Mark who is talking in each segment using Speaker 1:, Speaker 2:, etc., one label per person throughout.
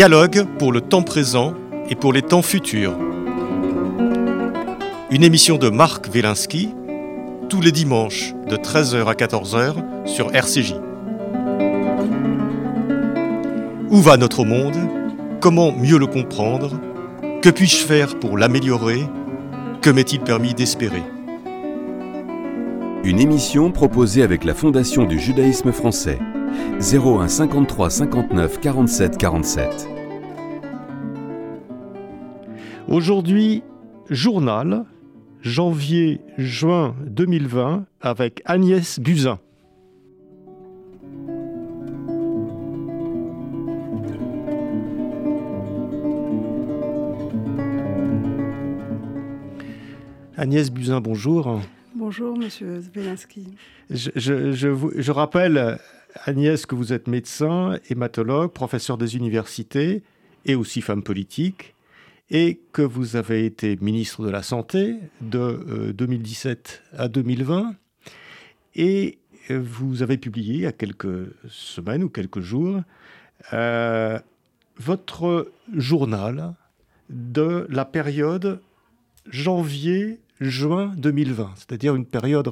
Speaker 1: Dialogue pour le temps présent et pour les temps futurs. Une émission de Marc Wielinski, tous les dimanches de 13h à 14h sur RCJ. Où va notre monde? Comment mieux le comprendre? Que puis-je faire pour l'améliorer? Que m'est-il permis d'espérer?
Speaker 2: Une émission proposée avec la Fondation du judaïsme français. 01 53 59 47 47.
Speaker 1: Aujourd'hui, journal, janvier-juin 2020, avec Agnès Buzyn. Agnès Buzyn, bonjour.
Speaker 3: Bonjour, monsieur Zbelinski.
Speaker 1: Je, je, je, je, rappelle, Agnès, que vous êtes médecin, hématologue, professeur des universités et aussi femme politique, et que vous avez été ministre de la Santé de euh, 2017 à 2020. Et vous avez publié il y a quelques semaines ou quelques jours euh, votre journal de la période janvier-juin 2020, c'est-à-dire une période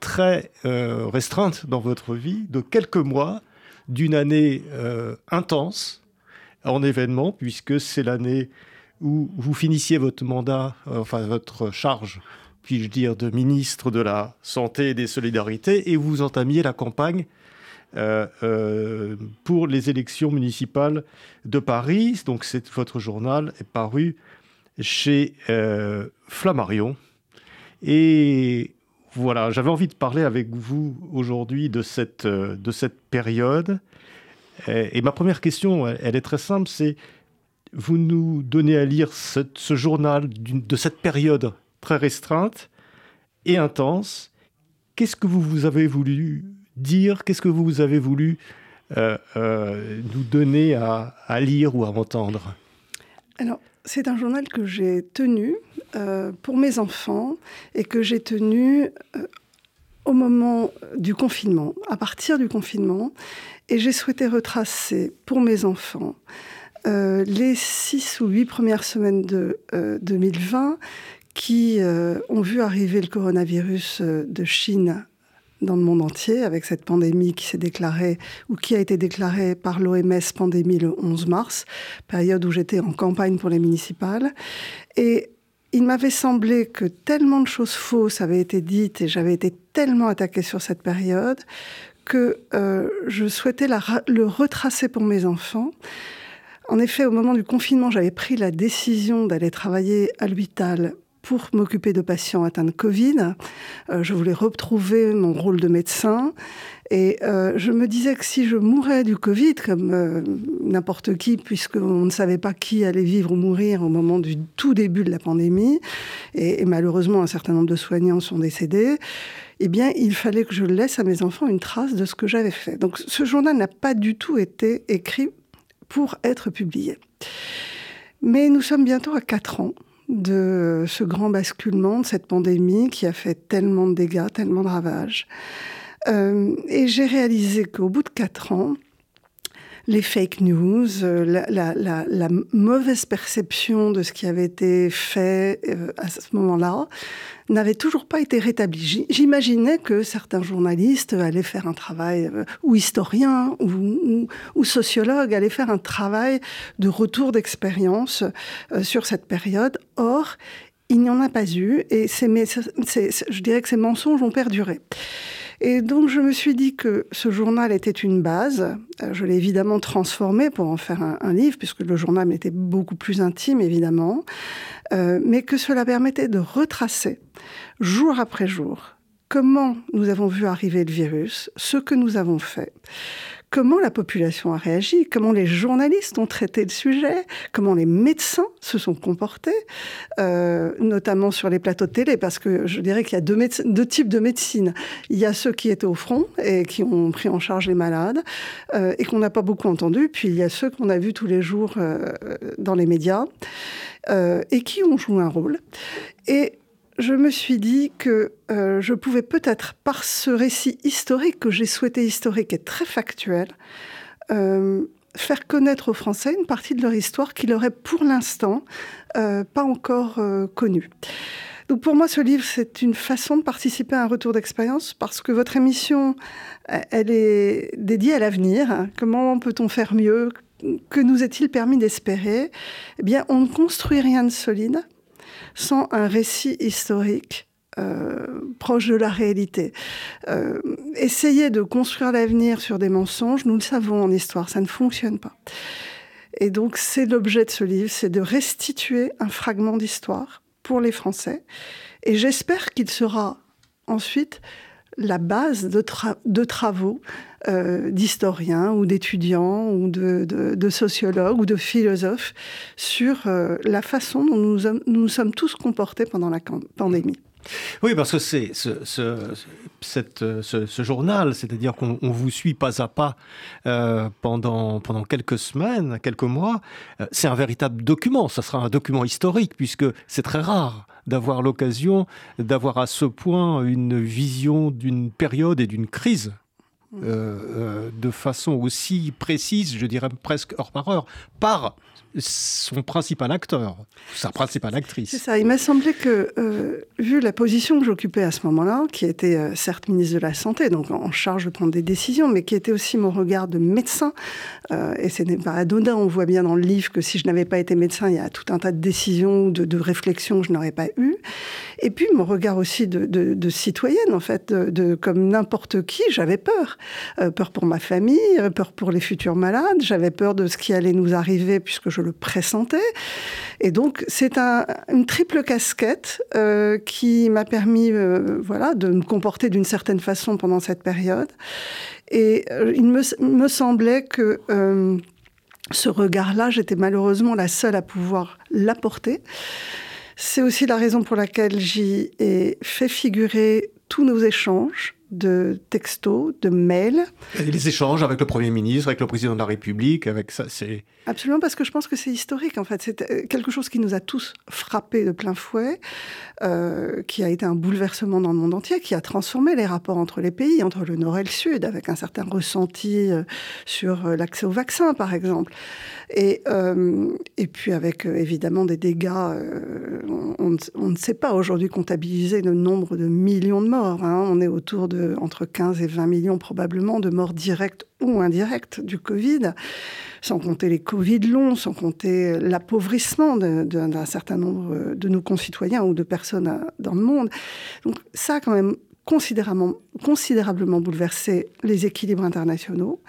Speaker 1: très euh, restreinte dans votre vie, de quelques mois, d'une année euh, intense en événements, puisque c'est l'année où vous finissiez votre mandat, euh, enfin votre charge, puis-je dire, de ministre de la Santé et des Solidarités, et vous entamiez la campagne pour les élections municipales de Paris. Donc votre journal est paru chez Flammarion. Et voilà, j'avais envie de parler avec vous aujourd'hui de cette, de cette période. Et, ma première question, elle, est très simple, c'est vous nous donnez à lire ce, ce journal de cette période très restreinte et intense. Qu'est-ce que vous, vous avez voulu dire? Qu'est-ce que vous avez voulu euh, euh, nous donner à, à, lire ou à entendre?
Speaker 3: Alors, c'est un journal que j'ai tenu euh, pour mes enfants et que j'ai tenu euh, au moment du confinement, à partir du confinement, et j'ai souhaité retracer pour mes enfants euh, les six ou huit premières semaines de euh, 2020 qui ont vu arriver le coronavirus de Chine dans le monde entier avec cette pandémie qui s'est déclarée ou qui a été déclarée par l'OMS pandémie le 11 mars, période où j'étais en campagne pour les municipales. Et il m'avait semblé que tellement de choses fausses avaient été dites et j'avais été tellement attaquée sur cette période que euh, je souhaitais le retracer pour mes enfants. En effet, au moment du confinement, j'avais pris la décision d'aller travailler à l'hôpital pour m'occuper de patients atteints de Covid. Euh, je voulais retrouver mon rôle de médecin. Et euh, je me disais que si je mourais du Covid, comme euh, n'importe qui, puisqu'on ne savait pas qui allait vivre ou mourir au moment du tout début de la pandémie, et, et malheureusement un certain nombre de soignants sont décédés, eh bien, il fallait que je laisse à mes enfants une trace de ce que j'avais fait. Donc, ce journal n'a pas du tout été écrit pour être publié. Mais nous sommes bientôt à quatre ans de ce grand basculement, de cette pandémie qui a fait tellement de dégâts, tellement de ravages. Euh, et j'ai réalisé qu'au bout de quatre ans, les fake news, la, la, mauvaise perception de ce qui avait été fait euh, à ce moment-là, n'avait toujours pas été rétablie. J'imaginais que certains journalistes allaient faire un travail, euh, ou historiens, ou, ou, sociologues allaient faire un travail de retour d'expérience euh, sur cette période. Or, il n'y en a pas eu, et ces, je dirais que ces mensonges ont perduré. Et donc je me suis dit que ce journal était une base. Je l'ai évidemment transformé pour en faire un, un, livre, puisque le journal était beaucoup plus intime, évidemment, euh, mais que cela permettait de retracer, jour après jour, comment nous avons vu arriver le virus, ce que nous avons fait, comment la population a réagi, comment les journalistes ont traité le sujet, comment les médecins se sont comportés, euh, notamment sur les plateaux de télé, parce que je dirais qu'il y a deux, types de médecine. Il y a ceux qui étaient au front et qui ont pris en charge les malades euh, et qu'on n'a pas beaucoup entendu, puis il y a ceux qu'on a vus tous les jours euh, dans les médias et qui ont joué un rôle. Je me suis dit que euh, je pouvais peut-être, par ce récit historique que j'ai souhaité historique et très factuel, euh, faire connaître aux Français une partie de leur histoire qu'ils n'auraient pour l'instant pas encore connue. Donc pour moi, ce livre, c'est une façon de participer à un retour d'expérience parce que votre émission, elle est dédiée à l'avenir. Comment peut-on faire mieux? Que nous est-il permis d'espérer? Eh bien, on ne construit rien de solide sans un récit historique euh, proche de la réalité. Euh, essayer de construire l'avenir sur des mensonges, nous le savons en histoire, ça ne fonctionne pas. Et donc c'est l'objet de ce livre, c'est de restituer un fragment d'histoire pour les Français. Et j'espère qu'il sera ensuite la base de, travaux euh, d'historiens ou d'étudiants ou de, sociologues ou de philosophes sur euh, la façon dont nous nous sommes tous comportés pendant la pandémie.
Speaker 1: Oui, parce que c'est ce, journal, c'est-à-dire qu'on vous suit pas à pas euh, pendant, pendant quelques semaines, quelques mois, c'est un véritable document, ça sera un document historique, puisque c'est très rare d'avoir l'occasion d'avoir à ce point une vision d'une période et d'une crise euh, de façon aussi précise, je dirais presque heure par heure, par son principal acteur, sa principale actrice.
Speaker 3: C'est ça. Il m'a semblé que, euh, vu la position que j'occupais à ce moment-là, qui était euh, certes ministre de la Santé, donc en charge de prendre des décisions, mais qui était aussi mon regard de médecin, euh, et ce n'est pas anodin, on voit bien dans le livre que si je n'avais pas été médecin, il y a tout un tas de décisions, de, de réflexions que je n'aurais pas eues. Et puis mon regard aussi de, de, citoyenne, en fait, de, comme n'importe qui, j'avais peur. Peur pour ma famille, peur pour les futurs malades, j'avais peur de ce qui allait nous arriver puisque je le pressentais. Et donc, c'est une triple casquette euh, qui m'a permis euh, voilà, de me comporter d'une certaine façon pendant cette période. Et euh, il me, semblait que ce regard-là, j'étais malheureusement la seule à pouvoir l'apporter. C'est aussi la raison pour laquelle j'y ai fait figurer tous nos échanges, de textos, de mails.
Speaker 1: Et les échanges avec le Premier ministre, avec le Président de la République, avec ça, c'est...
Speaker 3: Absolument, parce que je pense que c'est historique, en fait. C'est euh, quelque chose qui nous a tous frappés de plein fouet, euh, qui a été un bouleversement dans le monde entier, qui a transformé les rapports entre les pays, entre le Nord et le Sud, avec un certain ressenti euh, sur l'accès au vaccin, par exemple. Et, et puis avec, évidemment, des dégâts... On, on, ne sait pas aujourd'hui comptabiliser le nombre de millions de morts. Hein. On est autour de entre 15 et 20 millions probablement de morts directes ou indirectes du Covid sans compter les Covid longs, sans compter l'appauvrissement d'un certain nombre de nos concitoyens ou de personnes euh, dans le monde. Donc ça a quand même considérablement, bouleversé les équilibres internationaux.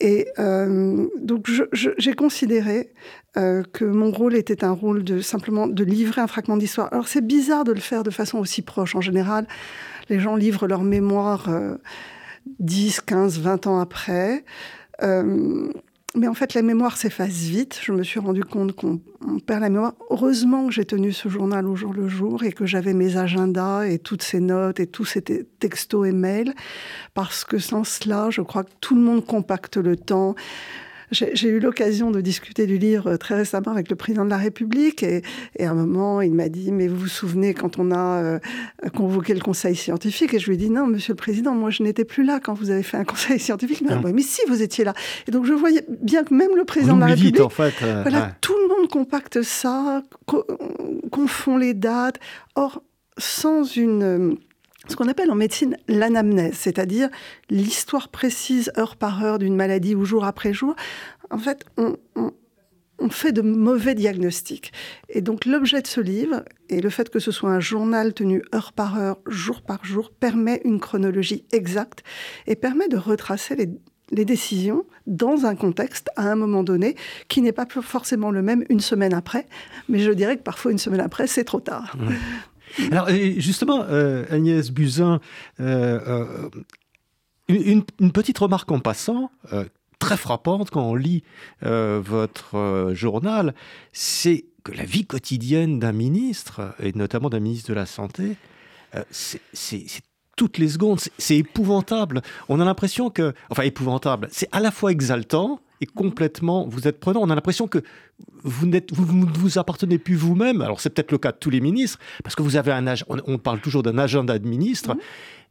Speaker 3: Et euh, donc j'ai considéré euh, que mon rôle était un rôle de simplement de livrer un fragment d'histoire. Alors c'est bizarre de le faire de façon aussi proche. En général, les gens livrent leur mémoire 10, 15, 20 ans après. Mais en fait, la mémoire s'efface vite. Je me suis rendu compte qu'on perd la mémoire. Heureusement que j'ai tenu ce journal au jour le jour et que j'avais mes agendas et toutes ces notes et tous ces textos et mails. Parce que sans cela, je crois que tout le monde compacte le temps. J'ai eu l'occasion de discuter du livre très récemment avec le président de la République et, à un moment, il m'a dit, mais vous vous souvenez quand on a euh, convoqué le conseil scientifique? Et je lui ai dit, non, monsieur le président, moi je n'étais plus là quand vous avez fait un conseil scientifique. Mais, mais si, vous étiez là. Et donc je voyais bien que même le président de la République,
Speaker 1: en fait,
Speaker 3: euh, voilà, tout le monde compacte ça, confond les dates. Or, sans une ce qu'on appelle en médecine l'anamnèse, c'est-à-dire l'histoire précise heure par heure d'une maladie ou jour après jour. En fait, on, fait de mauvais diagnostics. Et donc l'objet de ce livre, et le fait que ce soit un journal tenu heure par heure, jour par jour, permet une chronologie exacte et permet de retracer les, décisions dans un contexte, à un moment donné, qui n'est pas forcément le même une semaine après, mais je dirais que parfois une semaine après, c'est trop tard.
Speaker 1: Alors justement, euh, Agnès Buzyn, euh, euh, une, petite remarque en passant, très frappante quand on lit votre journal, c'est que la vie quotidienne d'un ministre, et notamment d'un ministre de la Santé, c'est toutes les secondes, c'est épouvantable. On a l'impression que, enfin épouvantable, c'est à la fois exaltant, et complètement, vous êtes prenant. On a l'impression que vous ne vous, vous, appartenez plus vous-même. Alors c'est peut-être le cas de tous les ministres, parce que vous avez un âge, on, parle toujours d'un agenda de ministre,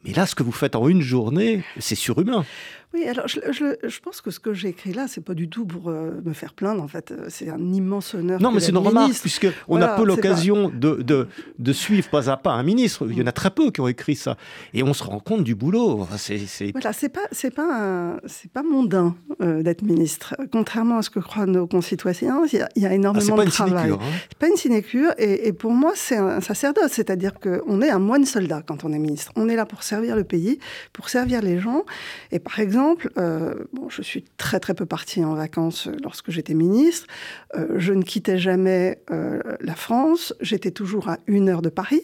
Speaker 1: Mais là, ce que vous faites en une journée, c'est surhumain.
Speaker 3: Oui, alors je, je, pense que ce que j'ai écrit là, c'est pas du tout pour euh, me faire plaindre. En fait, euh, c'est un immense honneur.
Speaker 1: Non, mais c'est une remarque, puisque on a peu l'occasion de, de, de, suivre pas à pas un ministre. Il y en a très peu qui ont écrit ça, et on se rend compte du boulot.
Speaker 3: C'est voilà, c'est pas c'est pas c'est pas mondain euh, d'être ministre. Contrairement à ce que croient nos concitoyens, il y a, il y a énormément ah, de travail. Hein. C'est pas une sinécure, et, et, pour moi, c'est un sacerdoce, c'est-à-dire qu'on est un moine soldat quand on est ministre. On est là pour servir le pays, pour servir les gens, et par exemple exemple, euh, bon, je suis très très peu partie en vacances lorsque j'étais ministre. Euh, je ne quittais jamais euh, la France. J'étais toujours à une heure de Paris.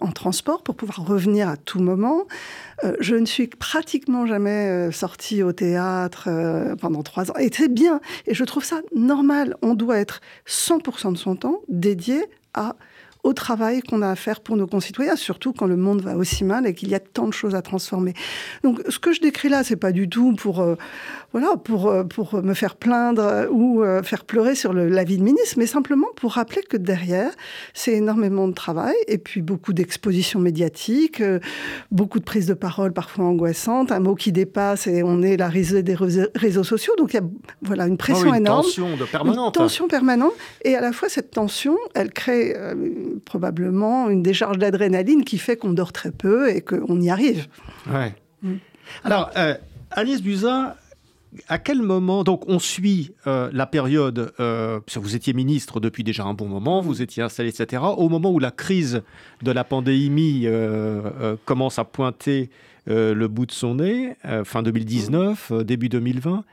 Speaker 3: en transport pour pouvoir revenir à tout moment. je ne suis pratiquement jamais sortie au théâtre pendant trois ans. Et c'est bien. Et je trouve ça normal. On doit être 100% de son temps dédié à au travail qu'on a à faire pour nos concitoyens, surtout quand le monde va aussi mal et qu'il y a tant de choses à transformer. Donc, ce que je décris là, c'est pas du tout pour, euh, voilà, pour, euh, pour me faire plaindre ou euh, faire pleurer sur le, la vie de ministre, mais simplement pour rappeler que derrière, c'est énormément de travail et puis beaucoup d'expositions médiatiques, beaucoup de prises de parole parfois angoissantes, un mot qui dépasse et on est la risée des réseaux sociaux. Donc, il y a voilà, une pression
Speaker 1: oh, une
Speaker 3: énorme.
Speaker 1: Tension de permanente.
Speaker 3: Une tension permanente. Et à la fois, cette tension, elle crée probablement une décharge d'adrénaline qui fait qu'on dort très peu et qu'on y arrive.
Speaker 1: Ouais. Mm. Alors, euh, Alice Buzyn, à quel moment, donc on suit euh, la période, euh, vous étiez ministre depuis déjà un bon moment, vous étiez installé, etc., au moment où la crise de la pandémie commence à pointer le bout de son nez, fin 2019, début 2020,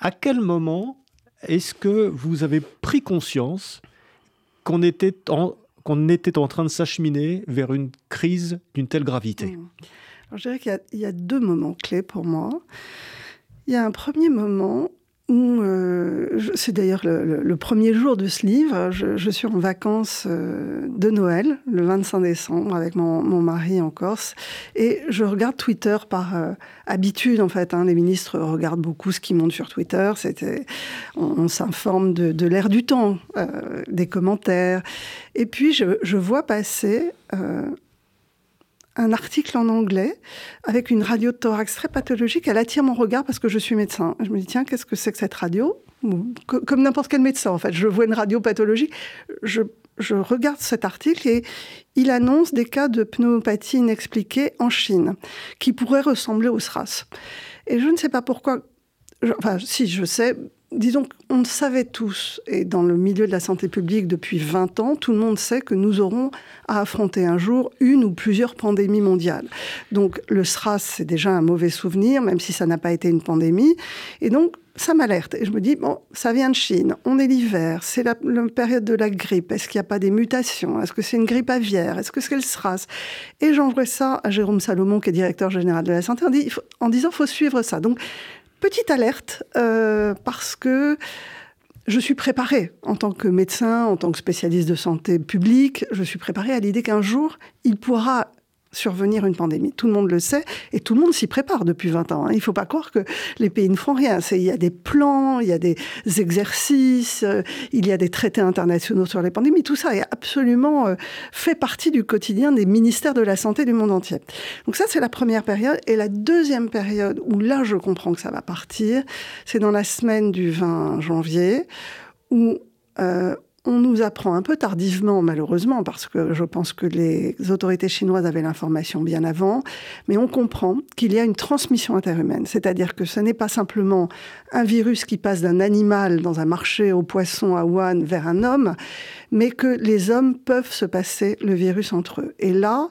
Speaker 1: à quel moment est-ce que vous avez pris conscience qu'on était en, qu'on était en train de s'acheminer vers une crise d'une telle gravité mmh.
Speaker 3: Je dirais qu'il y, a deux moments clés pour moi. Il y a un premier moment euh, c'est d'ailleurs le, premier jour de ce livre. Je, suis en vacances euh, de Noël, le 25 décembre, avec mon, mari en Corse, et je regarde Twitter par euh, habitude. En fait, hein. les ministres regardent beaucoup ce qui monte sur Twitter. On, s'informe de, de l'air du temps, des commentaires, et puis je vois passer un article en anglais avec une radio de thorax très pathologique. Elle attire mon regard parce que je suis médecin. Je me dis, tiens, qu'est-ce que c'est que cette radio? Comme n'importe quel médecin, en fait. Je vois une radio pathologique, je, regarde cet article et il annonce des cas de pneumopathie inexpliquée en Chine qui pourraient ressembler au SRAS. Et je ne sais pas pourquoi. enfin, si, je sais, disons qu'on savait tous, et dans le milieu de la santé publique depuis 20 ans, tout le monde sait que nous aurons à affronter un jour une ou plusieurs pandémies mondiales. Donc le SRAS, c'est déjà un mauvais souvenir, même si ça n'a pas été une pandémie. Et donc, ça m'alerte. Et je me dis, bon, ça vient de Chine, on est l'hiver, c'est la, période de la grippe. Est-ce qu'il n'y a pas des mutations Est-ce que c'est une grippe aviaire Est-ce que c'est le SRAS Et j'envoie ça à Jérôme Salomon, qui est directeur général de la santé, en, disant, faut suivre ça. Donc, petite alerte, euh, parce que je suis préparée en tant que médecin, en tant que spécialiste de santé publique, je suis préparée à l'idée qu'un jour, il pourra survenir une pandémie. Tout le monde le sait et tout le monde s'y prépare depuis 20 ans. Hein. Il ne faut pas croire que les pays ne font rien. Il y a des plans, il y a des exercices, euh, il y a des traités internationaux sur les pandémies. Tout ça est absolument euh, fait partie du quotidien des ministères de la Santé du monde entier. Donc ça, c'est la première période. Et la deuxième période où là, je comprends que ça va partir, c'est dans la semaine du 20 janvier où euh, on nous apprend un peu tardivement, malheureusement, parce que je pense que les autorités chinoises avaient l'information bien avant, mais on comprend qu'il y a une transmission interhumaine. C'est-à-dire que ce n'est pas simplement un virus qui passe d'un animal dans un marché aux poissons à Wuhan vers un homme, mais que les hommes peuvent se passer le virus entre eux. Et là,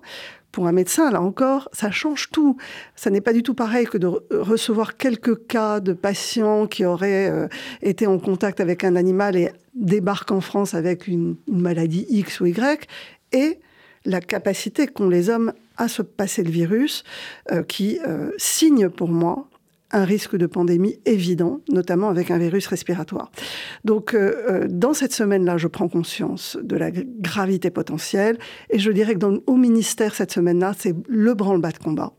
Speaker 3: pour un médecin, là encore, ça change tout. Ça n'est pas du tout pareil que de recevoir quelques cas de patients qui auraient euh, été en contact avec un animal et débarque en France avec une, maladie X ou Y, et la capacité qu'ont les hommes à se passer le virus, euh, qui euh, signe pour moi un risque de pandémie évident, notamment avec un virus respiratoire. Donc, euh, euh, dans cette semaine-là, je prends conscience de la gravité potentielle et je dirais que dans, au ministère, cette semaine-là, c'est le branle-bas de combat.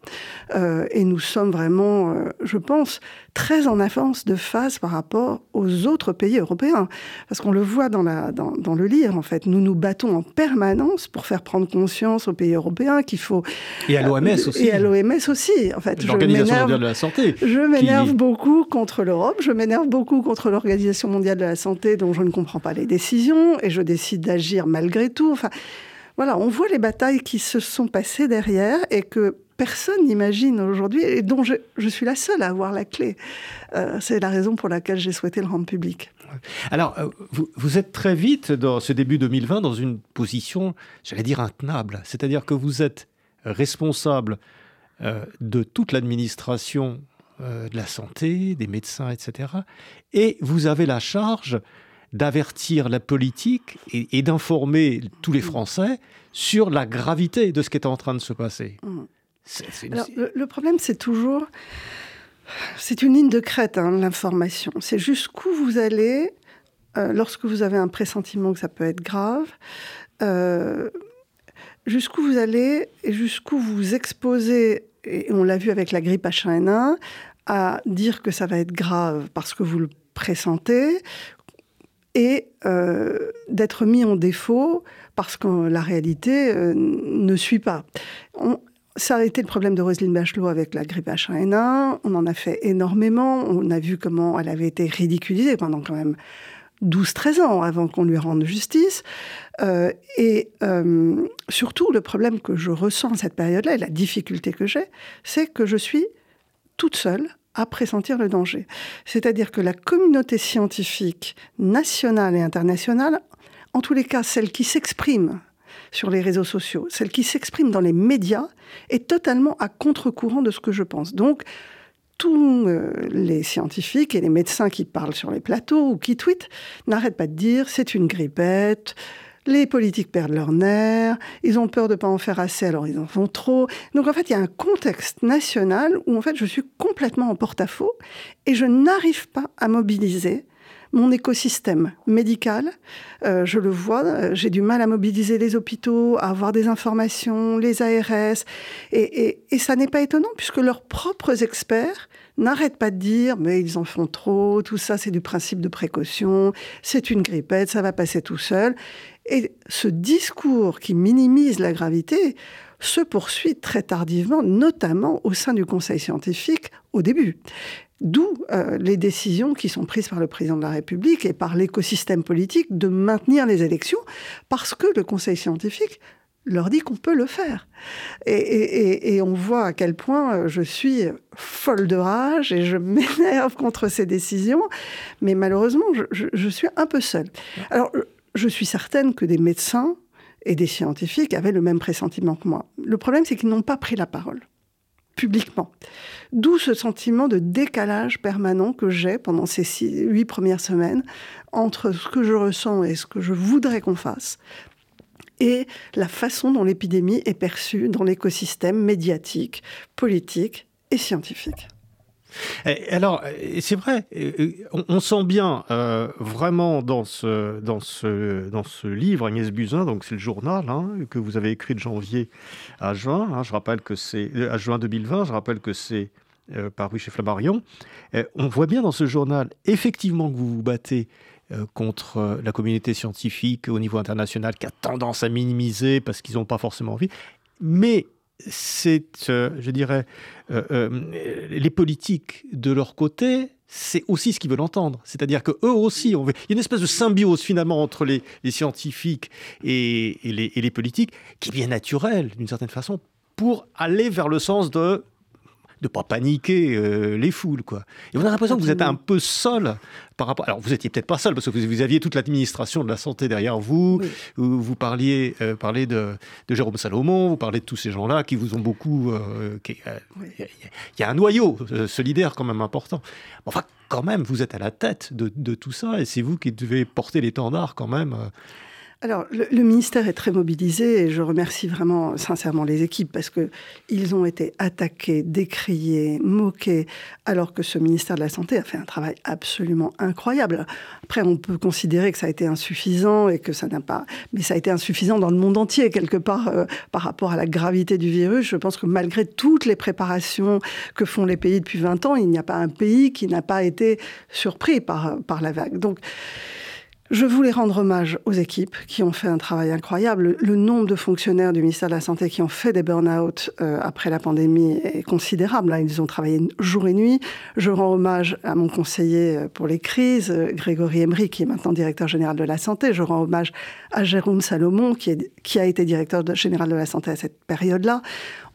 Speaker 3: Euh, et nous sommes vraiment, je pense, très en avance de phase par rapport aux autres pays européens. Parce qu'on le voit dans, la, dans, dans, le livre, en fait. Nous nous battons en permanence pour faire prendre conscience aux pays européens qu'il faut...
Speaker 1: Et à l'OMS aussi.
Speaker 3: Et à l'OMS aussi, en fait.
Speaker 1: L'Organisation mondiale de la santé.
Speaker 3: Je m'énerve beaucoup contre l'Europe, je m'énerve beaucoup contre l'Organisation mondiale de la santé dont je ne comprends pas les décisions et je décide d'agir malgré tout. Enfin, voilà, on voit les batailles qui se sont passées derrière et que personne n'imagine aujourd'hui et dont je, suis la seule à avoir la clé. Euh, c'est la raison pour laquelle j'ai souhaité le rendre public.
Speaker 1: Alors, euh, vous, vous, êtes très vite, dans ce début 2020, dans une position, j'allais dire, intenable. C'est-à-dire que vous êtes responsable euh, de toute l'administration euh, de la santé, des médecins, etc. Et vous avez la charge d'avertir la politique et, d'informer tous les Français sur la gravité de ce qui est en train de se passer.
Speaker 3: Le, problème, c'est toujours... C'est une ligne de crête, hein, l'information. C'est jusqu'où vous allez euh, lorsque vous avez un pressentiment que ça peut être grave. Euh, jusqu'où vous allez et jusqu'où vous exposez, et on l'a vu avec la grippe H1N1, à dire que ça va être grave parce que vous le pressentez et euh, d'être mis en défaut parce que la réalité euh, ne suit pas. Ça a été le problème de Roselyne Bachelot avec la grippe H1N1. On en a fait énormément. On a vu comment elle avait été ridiculisée pendant quand même 12-13 ans avant qu'on lui rende justice. Euh, et surtout, le problème que je ressens à cette période-là, et la difficulté que j'ai, c'est que je suis toute seule à pressentir le danger. C'est-à-dire que la communauté scientifique nationale et internationale, en tous les cas celle qui s'exprime sur les réseaux sociaux, celle qui s'exprime dans les médias, est totalement à contre-courant de ce que je pense. Donc, tous euh, les scientifiques et les médecins qui parlent sur les plateaux ou qui tweetent n'arrêtent pas de dire c'est une grippette, les politiques perdent leur nerf, ils ont peur de ne pas en faire assez, alors ils en font trop. Donc en fait, il y a un contexte national où en fait je suis complètement en porte-à-faux et je n'arrive pas à mobiliser mon écosystème médical. Euh, je le vois, euh, j'ai du mal à mobiliser les hôpitaux, à avoir des informations, les ARS. Et, et ça n'est pas étonnant puisque leurs propres experts n'arrêtent pas de dire mais ils en font trop, tout ça c'est du principe de précaution, c'est une grippette, ça va passer tout seul. Et ce discours qui minimise la gravité se poursuit très tardivement, notamment au sein du Conseil scientifique au début. D'où euh, les décisions qui sont prises par le président de la République et par l'écosystème politique de maintenir les élections, parce que le Conseil scientifique leur dit qu'on peut le faire. Et, on voit à quel point euh, je suis folle de rage et je m'énerve contre ces décisions, mais malheureusement, je, je suis un peu seule. Alors, je suis certaine que des médecins et des scientifiques avaient le même pressentiment que moi. Le problème, c'est qu'ils n'ont pas pris la parole publiquement. D'où ce sentiment de décalage permanent que j'ai pendant ces huit premières semaines entre ce que je ressens et ce que je voudrais qu'on fasse et la façon dont l'épidémie est perçue dans l'écosystème médiatique, politique et scientifique.
Speaker 1: Alors, c'est vrai, on, sent bien euh, vraiment dans ce, dans, ce, dans ce livre, Agnès Buzyn, donc c'est le journal hein, que vous avez écrit de janvier à juin, hein, je rappelle que c'est euh, à juin 2020, je rappelle que c'est euh, paru chez Flammarion. on voit bien dans ce journal, effectivement, que vous vous battez contre la communauté scientifique au niveau international qui a tendance à minimiser parce qu'ils n'ont pas forcément envie. Mais c'est, euh, je dirais, euh, euh, les politiques de leur côté, c'est aussi ce qu'ils veulent entendre. C'est-à-dire que eux aussi, il y a une espèce de symbiose finalement entre les, scientifiques et les politiques qui est bien naturelle d'une certaine façon pour aller vers le sens de de pas paniquer euh, les foules, quoi. Et on a l'impression que vous êtes un peu seul par rapport. Alors, vous étiez peut-être pas seul parce que vous, aviez toute l'administration de la santé derrière vous. Vous, parliez, euh, de, Jérôme Salomon, vous parlez de tous ces gens-là qui vous ont beaucoup. Euh, il y, a un noyau solidaire quand même important. Enfin, quand même, vous êtes à la tête de, tout ça et c'est vous qui devez porter l'étendard quand même.
Speaker 3: Alors, le, ministère est très mobilisé et je remercie vraiment sincèrement les équipes parce que ils ont été attaqués, décriés, moqués, alors que ce ministère de la Santé a fait un travail absolument incroyable. Après, on peut considérer que ça a été insuffisant et que ça n'a pas, mais ça a été insuffisant dans le monde entier quelque part euh, par rapport à la gravité du virus. Je pense que malgré toutes les préparations que font les pays depuis 20 ans, il n'y a pas un pays qui n'a pas été surpris par par la vague. Donc je voulais rendre hommage aux équipes qui ont fait un travail incroyable. Le nombre de fonctionnaires du ministère de la Santé qui ont fait des burn-out euh, après la pandémie est considérable. Hein. Ils ont travaillé jour et nuit. Je rends hommage à mon conseiller euh, pour les crises, euh, Grégory Emery, qui est maintenant directeur général de la santé. Je rends hommage à Jérôme Salomon, qui, est, qui a été directeur général de la santé à cette période-là.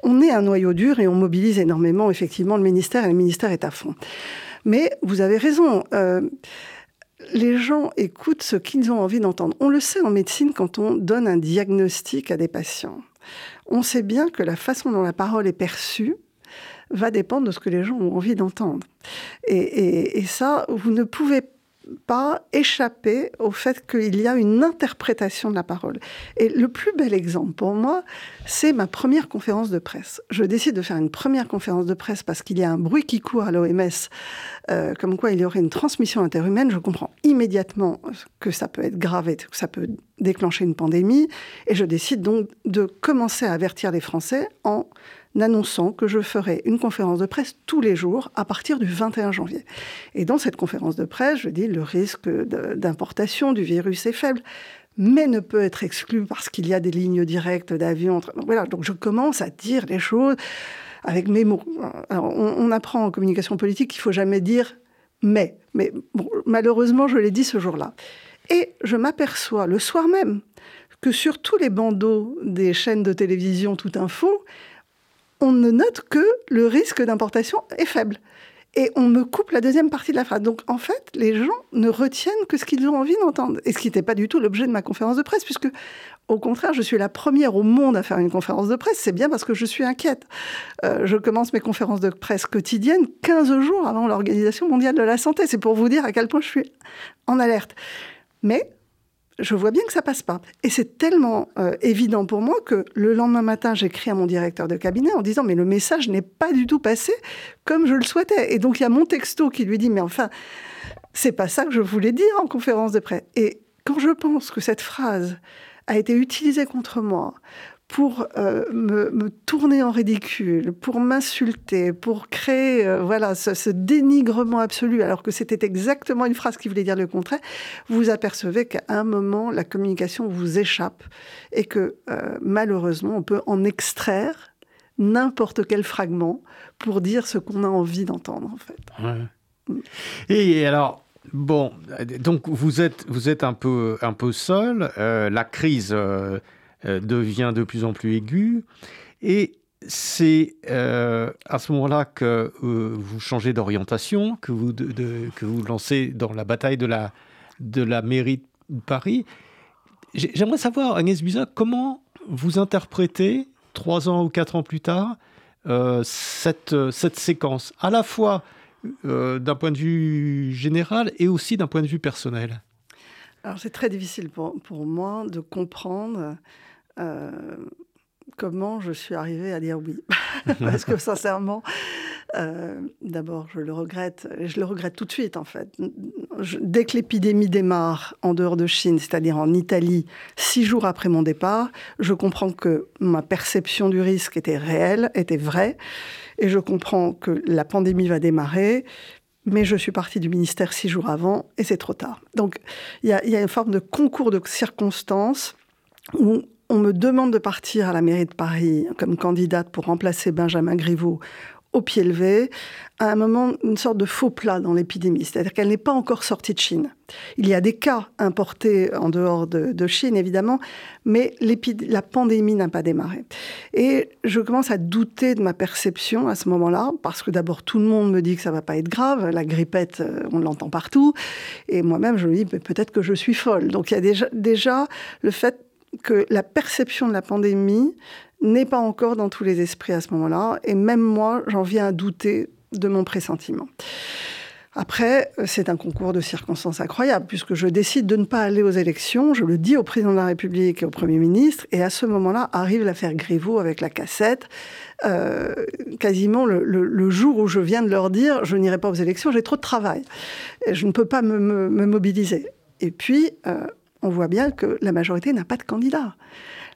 Speaker 3: On est un noyau dur et on mobilise énormément, effectivement, le ministère, et le ministère est à fond. Mais vous avez raison les gens écoutent ce qu'ils ont envie d'entendre. On le sait en médecine quand on donne un diagnostic à des patients. On sait bien que la façon dont la parole est perçue va dépendre de ce que les gens ont envie d'entendre. Et, ça, vous ne pouvez pas échapper au fait qu'il y a une interprétation de la parole. Et le plus bel exemple pour moi, c'est ma première conférence de presse. Je décide de faire une première conférence de presse parce qu'il y a un bruit qui court à l'OMS, euh, comme quoi il y aurait une transmission interhumaine. Je comprends immédiatement que ça peut être grave et que ça peut déclencher une pandémie. Et je décide donc de commencer à avertir les Français en annonçant que je ferai une conférence de presse tous les jours à partir du 21 janvier. Et dans cette conférence de presse, je dis le risque d'importation du virus est faible mais ne peut être exclu parce qu'il y a des lignes directes d'avion. Voilà, donc je commence à dire les choses avec mes mots. On, apprend en communication politique qu'il faut jamais dire mais. Mais malheureusement, je l'ai dit ce jour-là. Et je m'aperçois le soir même que sur tous les bandeaux des chaînes de télévision Tout Info, on ne note que le risque d'importation est faible. Et on me coupe la deuxième partie de la phrase. Donc en fait, les gens ne retiennent que ce qu'ils ont envie d'entendre. Et ce qui n'était pas du tout l'objet de ma conférence de presse, puisque au contraire, je suis la première au monde à faire une conférence de presse. C'est bien parce que je suis inquiète. Euh, je commence mes conférences de presse quotidiennes 15 jours avant l'Organisation mondiale de la santé. C'est pour vous dire à quel point je suis en alerte. Mais je vois bien que ça passe pas. Et c'est tellement euh, évident pour moi que le lendemain matin, j'écris à mon directeur de cabinet en disant mais le message n'est pas du tout passé comme je le souhaitais. Et donc il y a mon texto qui lui dit mais enfin c'est pas ça que je voulais dire en conférence de presse. Et quand je pense que cette phrase a été utilisée contre moi pour euh, me, tourner en ridicule, pour m'insulter, pour créer euh, voilà ce, dénigrement absolu, alors que c'était exactement une phrase qui voulait dire le contraire, vous apercevez qu'à un moment, la communication vous échappe et que euh, malheureusement, on peut en extraire n'importe quel fragment pour dire ce qu'on a envie d'entendre, en fait.
Speaker 1: Et alors, bon, donc vous êtes, vous êtes un peu, un peu seul. la crise devient de plus en plus aigu. Et c'est euh, à ce moment-là que euh, vous changez d'orientation, que vous, que vous lancez dans la bataille de la, de la mairie de Paris. J'aimerais savoir, Agnès Buzyn, comment vous interprétez, trois ans ou quatre ans plus tard, cette, cette séquence, à la fois d'un point de vue général et aussi d'un point de vue personnel?
Speaker 3: Alors c'est très difficile pour, pour moi de comprendre euh, comment je suis arrivée à dire oui? Parce que sincèrement, euh, d'abord, je le regrette, et je le regrette tout de suite en fait. dès que l'épidémie démarre en dehors de Chine, c'est-à-dire en Italie, six jours après mon départ, je comprends que ma perception du risque était réelle, était vraie, et je comprends que la pandémie va démarrer. Mais je suis partie du ministère six jours avant et c'est trop tard. Donc il y, y, a une forme de concours de circonstances où on me demande de partir à la mairie de Paris comme candidate pour remplacer Benjamin Griveaux au pied levé, à un moment, une sorte de faux plat dans l'épidémie, c'est-à-dire qu'elle n'est pas encore sortie de Chine. Il y a des cas importés en dehors de, Chine, évidemment, mais la pandémie n'a pas démarré. Et je commence à douter de ma perception à ce moment-là, parce que d'abord, tout le monde me dit que ça va pas être grave, la grippette, euh, on l'entend partout, et moi-même, je me dis, peut-être que je suis folle. Donc il y a déjà, déjà le fait que la perception de la pandémie n'est pas encore dans tous les esprits à ce moment-là. Et même moi, j'en viens à douter de mon pressentiment. Après, c'est un concours de circonstances incroyable, puisque je décide de ne pas aller aux élections, je le dis au président de la République et au Premier ministre, et à ce moment-là arrive l'affaire Griveaux avec la cassette, euh, quasiment le, jour où je viens de leur dire je n'irai pas aux élections, j'ai trop de travail, je ne peux pas me, mobiliser. Et puis, euh, on voit bien que la majorité n'a pas de candidat.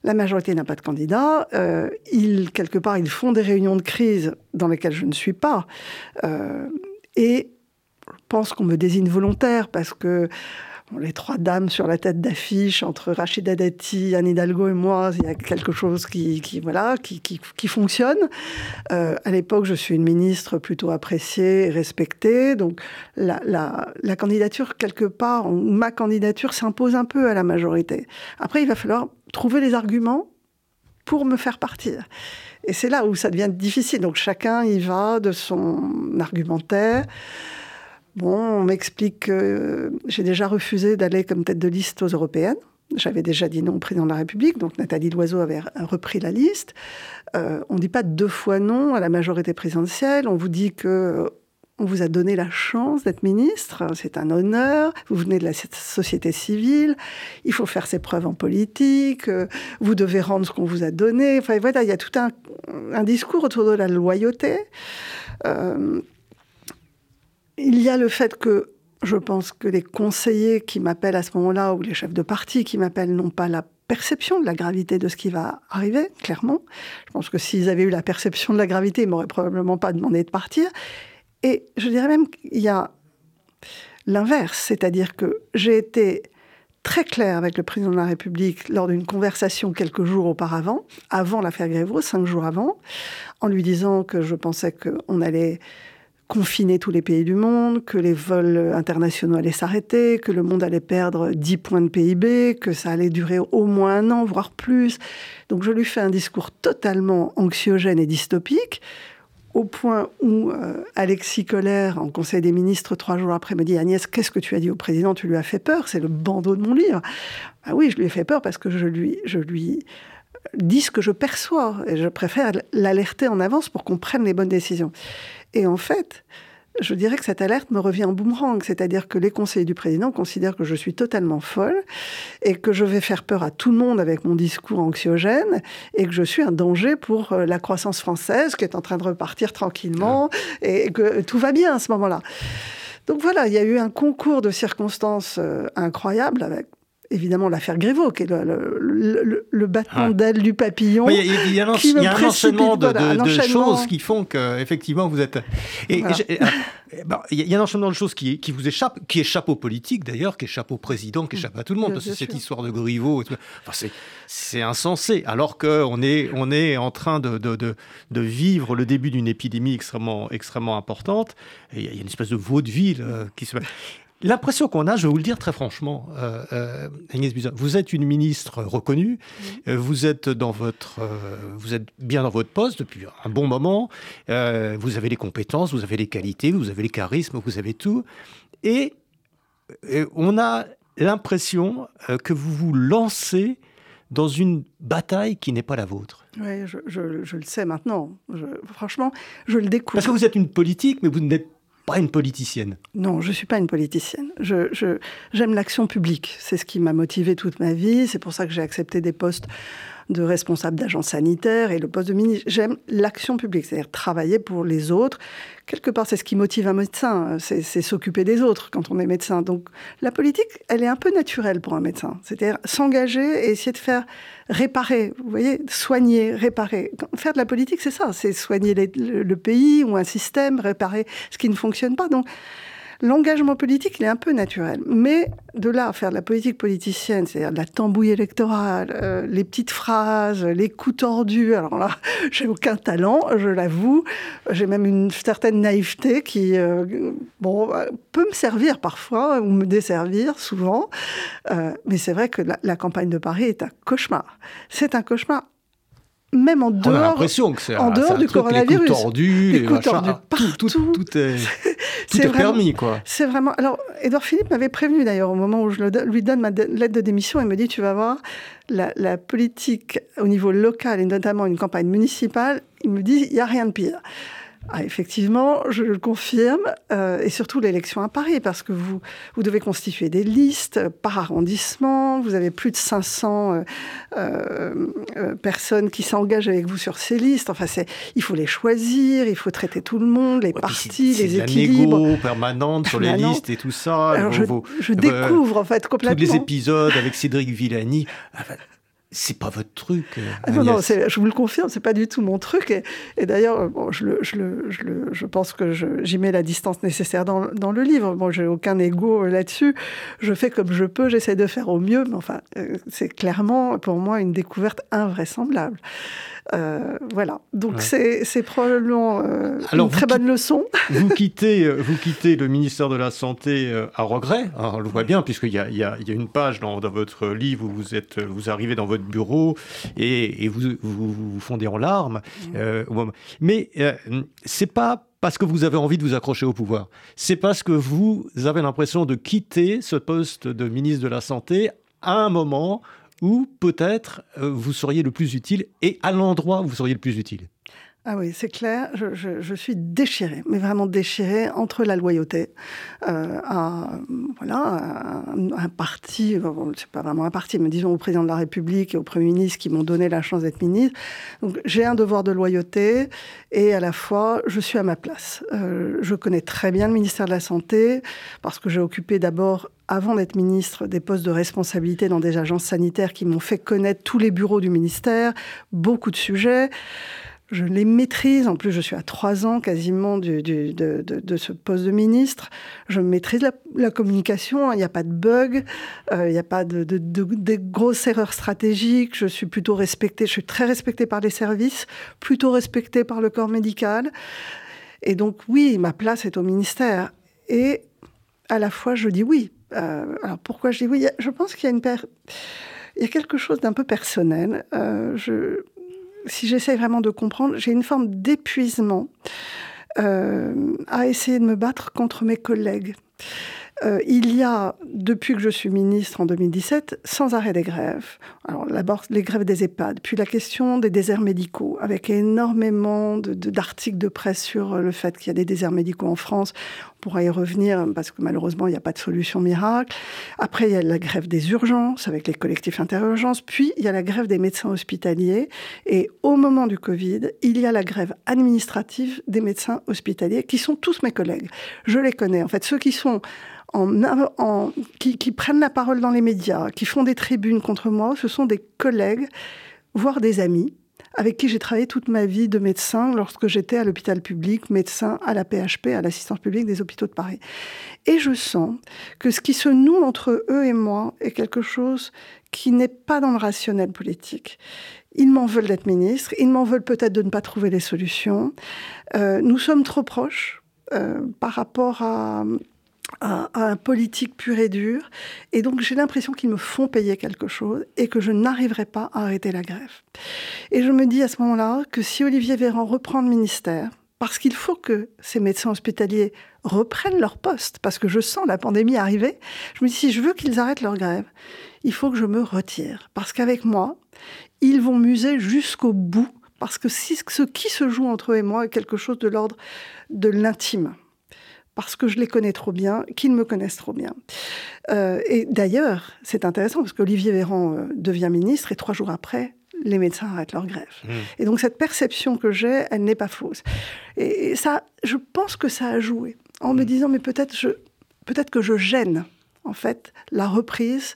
Speaker 3: La majorité n'a pas de candidat. Euh, ils, quelque part, ils font des réunions de crise dans lesquelles je ne suis pas. et pense qu'on me désigne volontaire parce que les trois dames sur la tête d'affiche entre Rachida Dati, Anne Hidalgo et moi, il y a quelque chose qui, voilà, qui, qui, fonctionne. Euh, à l'époque, je suis une ministre plutôt appréciée et respectée. Donc la, la, candidature, quelque part, ma candidature s'impose un peu à la majorité. Après, il va falloir trouver les arguments pour me faire partir. Et c'est là où ça devient difficile. Donc chacun y va de son argumentaire. Bon, on m'explique que j'ai déjà refusé d'aller comme tête de liste aux européennes. J'avais déjà dit non au président de la République, donc Nathalie Loiseau avait repris la liste. Euh, on ne dit pas deux fois non à la majorité présidentielle. On vous dit que on vous a donné la chance d'être ministre, c'est un honneur, vous venez de la société civile, il faut faire ses preuves en politique, vous devez rendre ce qu'on vous a donné. Enfin voilà, il y a tout un, discours autour de la loyauté. Euh, il y a le fait que je pense que les conseillers qui m'appellent à ce moment-là, ou les chefs de parti qui m'appellent, n'ont pas la perception de la gravité de ce qui va arriver, clairement. Je pense que s'ils avaient eu la perception de la gravité, ils m'auraient probablement pas demandé de partir. Et je dirais même qu'il y a l'inverse, c'est-à-dire que j'ai été très clair avec le président de la République lors d'une conversation quelques jours auparavant, avant l'affaire Grévaux, cinq jours avant, en lui disant que je pensais qu'on allait confiner tous les pays du monde, que les vols internationaux allaient s'arrêter, que le monde allait perdre 10 points de PIB, que ça allait durer au moins un an, voire plus. Donc je lui fais un discours totalement anxiogène et dystopique, au point où euh, Alexis Collère, en Conseil des ministres, trois jours après, me dit Agnès, qu'est-ce que tu as dit au président? Tu lui as fait peur, c'est le bandeau de mon livre. Ah oui, je lui ai fait peur parce que je lui, je lui dis ce que je perçois et je préfère l'alerter en avance pour qu'on prenne les bonnes décisions. Et en fait, je dirais que cette alerte me revient en boomerang, c'est-à-dire que les conseillers du président considèrent que je suis totalement folle et que je vais faire peur à tout le monde avec mon discours anxiogène et que je suis un danger pour euh, la croissance française qui est en train de repartir tranquillement et que tout va bien à ce moment-là. Donc voilà, il y a eu un concours de circonstances euh, incroyables avec évidemment l'affaire Grévaux, qui est le, le, battement ah. d'aile du papillon.
Speaker 1: Il y, a, un, enchaînement de, choses qui font que effectivement vous êtes. Et, il y a un enchaînement de choses qui, qui vous échappent, qui échappent aux politiques d'ailleurs, qui échappent au président, qui échappent à tout le monde. parce que cette histoire de Griveaux, enfin, c'est insensé. Alors qu'on est, on est en train de, de, de, vivre le début d'une épidémie extrêmement, extrêmement importante. il y a une espèce de vaudeville euh, qui se. L'impression qu'on a, je vais vous le dire très franchement, euh, euh, Agnès Buzyn, vous êtes une ministre reconnue, euh, vous êtes dans votre, vous êtes bien dans votre poste depuis un bon moment, vous avez les compétences, vous avez les qualités, vous avez les charismes, vous avez tout, et, on a l'impression que vous vous lancez dans une bataille qui n'est pas la vôtre.
Speaker 3: Oui, je, le sais maintenant. franchement, je le découvre.
Speaker 1: Parce que vous êtes une politique, mais vous n'êtes pas une politicienne.
Speaker 3: Non, je ne suis pas une politicienne. Je, j'aime l'action publique. C'est ce qui m'a motivée toute ma vie. C'est pour ça que j'ai accepté des postes de responsable d'agence sanitaire et le poste de ministre. J'aime l'action publique, c'est-à-dire travailler pour les autres. Quelque part, c'est ce qui motive un médecin, c'est s'occuper des autres quand on est médecin. Donc la politique, elle est un peu naturelle pour un médecin. C'est-à-dire s'engager et essayer de faire réparer, vous voyez, soigner, réparer. Faire de la politique, c'est ça, c'est soigner le, pays ou un système, réparer ce qui ne fonctionne pas. Donc L'engagement politique, il est un peu naturel. Mais de là à faire de la politique politicienne, c'est-à-dire de la tambouille électorale, euh, les petites phrases, les coups tordus, alors là, j'ai aucun talent, je l'avoue. J'ai même une certaine naïveté qui, euh, bon, peut me servir parfois, ou me desservir souvent. Euh, mais c'est vrai que la campagne de Paris est un cauchemar. C'est un cauchemar même en dehors, en dehors du coronavirus.
Speaker 1: Les coups tordus,
Speaker 3: les, coups tordus
Speaker 1: partout. Tout, tout, est, tout est, permis, quoi.
Speaker 3: C'est vraiment. Alors, Édouard Philippe m'avait prévenu d'ailleurs au moment où je lui donne ma lettre de démission. Il me dit Tu vas voir, la, la politique au niveau local et notamment une campagne municipale, il me dit Il n'y a rien de pire. Ah, effectivement, je le confirme, euh, et surtout l'élection à Paris, parce que vous, vous devez constituer des listes par arrondissement, vous avez plus de 500 euh, euh, personnes qui s'engagent avec vous sur ces listes, enfin, il faut les choisir, il faut traiter tout le monde, les partis, les équilibres.
Speaker 1: C'est permanente sur les listes et tout ça.
Speaker 3: Alors je, je découvre en fait complètement.
Speaker 1: Tous les épisodes avec Cédric Villani. C'est pas votre truc. Euh,
Speaker 3: ah non, non, je vous le confirme, c'est pas du tout mon truc. Et, d'ailleurs, euh, bon, je, le, je, le, je, le, je, pense que j'y mets la distance nécessaire dans, dans le livre. Bon, j'ai aucun ego euh, là-dessus. Je fais comme je peux, j'essaie de faire au mieux. Mais enfin, c'est clairement pour moi une découverte invraisemblable. Euh, voilà. Donc c'est probablement euh, une très bonne leçon.
Speaker 1: vous, quittez, euh, vous quittez le ministère de la Santé à regret. on le voit bien, puisqu'il y a, y, a, une page dans, dans, votre livre où vous, êtes, vous arrivez dans votre bureau et, et vous, vous, vous, fondez en larmes. Mmh. mais c'est pas parce que vous avez envie de vous accrocher au pouvoir. C'est parce que vous avez l'impression de quitter ce poste de ministre de la Santé à un moment où peut-être euh, vous seriez le plus utile et à l'endroit où vous seriez le plus utile?
Speaker 3: Ah oui, c'est clair. Je, suis déchirée, mais vraiment déchirée entre la loyauté euh, à voilà un, parti, c'est pas vraiment un parti, mais disons au président de la République et au premier ministre qui m'ont donné la chance d'être ministre. Donc j'ai un devoir de loyauté et à la fois je suis à ma place. Euh, je connais très bien le ministère de la santé parce que j'ai occupé d'abord avant d'être ministre, des postes de responsabilité dans des agences sanitaires qui m'ont fait connaître tous les bureaux du ministère, beaucoup de sujets. Je les maîtrise. En plus, je suis à trois ans quasiment de, ce poste de ministre. Je maîtrise la, communication. Il n'y a pas de bug. Euh, il n'y a pas de, grosses erreurs stratégiques. Je suis plutôt respectée. Je suis très respectée par les services, plutôt respectée par le corps médical. Et donc, oui, ma place est au ministère. Et à la fois, je dis oui euh, alors pourquoi je dis oui? Je pense qu'il y a une a quelque chose d'un peu personnel. Euh. Si j'essaie vraiment de comprendre, j'ai une forme d'épuisement euh, à essayer de me battre contre mes collègues. Il y a, depuis que je suis ministre en 2017, sans arrêt des grèves. Alors, d'abord, les grèves des EHPAD, puis la question des déserts médicaux, avec énormément d'articles de, de, presse sur le fait qu'il y a des déserts médicaux en France pourra y revenir parce que malheureusement, il n'y a pas de solution miracle. Après, il y a la grève des urgences avec les collectifs interurgences. Puis, il y a la grève des médecins hospitaliers. Et au moment du Covid, il y a la grève administrative des médecins hospitaliers qui sont tous mes collègues. Je les connais. En fait, ceux qui sont qui prennent la parole dans les médias, qui font des tribunes contre moi, ce sont des collègues, voire des amis avec qui j'ai travaillé toute ma vie de médecin lorsque j'étais à l'hôpital public, médecin à la PHP, à l'assistance publique des hôpitaux de Paris. Et je sens que ce qui se noue entre eux et moi est quelque chose qui n'est pas dans le rationnel politique. Ils m'en veulent d'être ministre, ils m'en veulent peut-être de ne pas trouver les solutions. Euh, nous sommes trop proches euh, par rapport à à, un politique pur et dur. Et donc j'ai l'impression qu'ils me font payer quelque chose et que je n'arriverai pas à arrêter la grève. Et je me dis à ce moment-là que si Olivier Véran reprend le ministère, parce qu'il faut que ces médecins hospitaliers reprennent leur poste, parce que je sens la pandémie arriver, je me dis si je veux qu'ils arrêtent leur grève, il faut que je me retire. Parce qu'avec moi, ils vont muser jusqu'au bout, parce que ce qui se joue entre eux et moi est quelque chose de l'ordre de l'intime parce que je les connais trop bien, qu'ils me connaissent trop bien. Euh, et d'ailleurs, c'est intéressant parce qu'Olivier Véran euh, devient ministre et trois jours après, les médecins arrêtent leur grève. Mmh. Et donc cette perception que j'ai, elle n'est pas fausse. Et, ça, je pense que ça a joué en me mmh. disant mais peut-être je, peut-être que je gêne en fait la reprise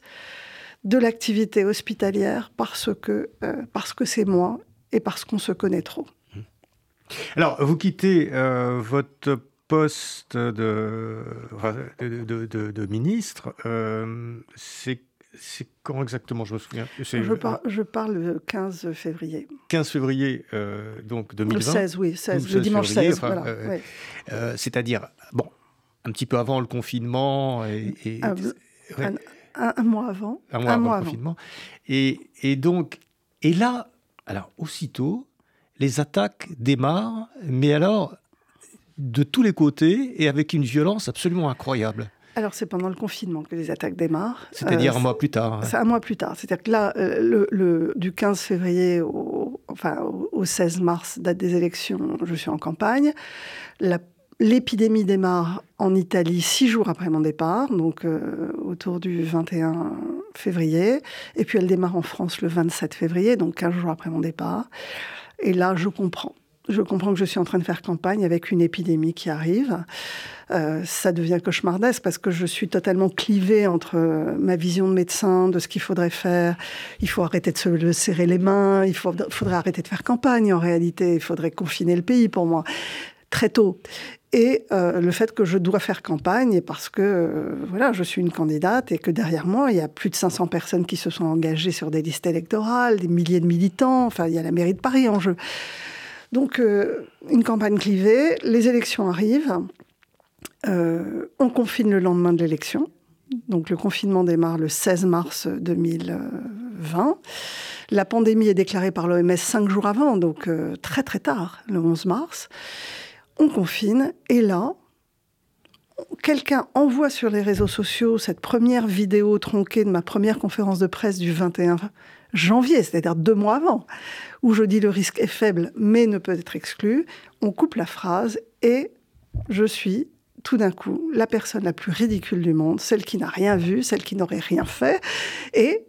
Speaker 3: de l'activité hospitalière parce que euh, parce que c'est moi et parce qu'on se connaît trop. Mmh.
Speaker 1: Alors, vous quittez votre poste de, de, de, ministre, euh, c'est quand exactement Je me souviens?
Speaker 3: Je, par, je, parle le 15 février.
Speaker 1: 15 février, euh, donc 2020. Le
Speaker 3: 16, oui, 16, le dimanche 16. Voilà,
Speaker 1: euh, C'est-à-dire, bon, un petit peu avant le confinement. Et,
Speaker 3: un, mois avant.
Speaker 1: Un mois avant le confinement. Et, et donc, et là, alors, aussitôt, les attaques démarrent, mais alors de tous les côtés et avec une violence absolument incroyable.
Speaker 3: Alors c'est pendant le confinement que les attaques démarrent.
Speaker 1: C'est-à-dire un euh, mois plus tard.
Speaker 3: C'est un mois plus tard. C'est-à-dire que là, euh, le, du 15 février au, enfin, au 16 mars, date des élections, je suis en campagne. L'épidémie démarre en Italie six jours après mon départ, donc euh, autour du 21 février. Et puis elle démarre en France le 27 février, donc 15 jours après mon départ. Et là, je comprends je comprends que je suis en train de faire campagne avec une épidémie qui arrive. Euh, ça devient cauchemardesque parce que je suis totalement clivée entre euh, ma vision de médecin, de ce qu'il faudrait faire. Il faut arrêter de se serrer les mains, il faudrait arrêter de faire campagne en réalité, il faudrait confiner le pays pour moi, très tôt. Et euh, le fait que je dois faire campagne parce que voilà, je suis une candidate et que derrière moi, il y a plus de 500 personnes qui se sont engagées sur des listes électorales, des milliers de militants, enfin, il y a la mairie de Paris en jeu. Donc, euh, une campagne clivée, les élections arrivent, euh, on confine le lendemain de l'élection. Donc, le confinement démarre le 16 mars 2020. La pandémie est déclarée par l'OMS cinq jours avant, donc euh, très très tard, le 11 mars. On confine, et là, quelqu'un envoie sur les réseaux sociaux cette première vidéo tronquée de ma première conférence de presse du 21 janvier, c'est-à-dire deux mois avant, où je dis le risque est faible mais ne peut être exclu, on coupe la phrase et je suis tout d'un coup la personne la plus ridicule du monde, celle qui n'a rien vu, celle qui n'aurait rien fait, et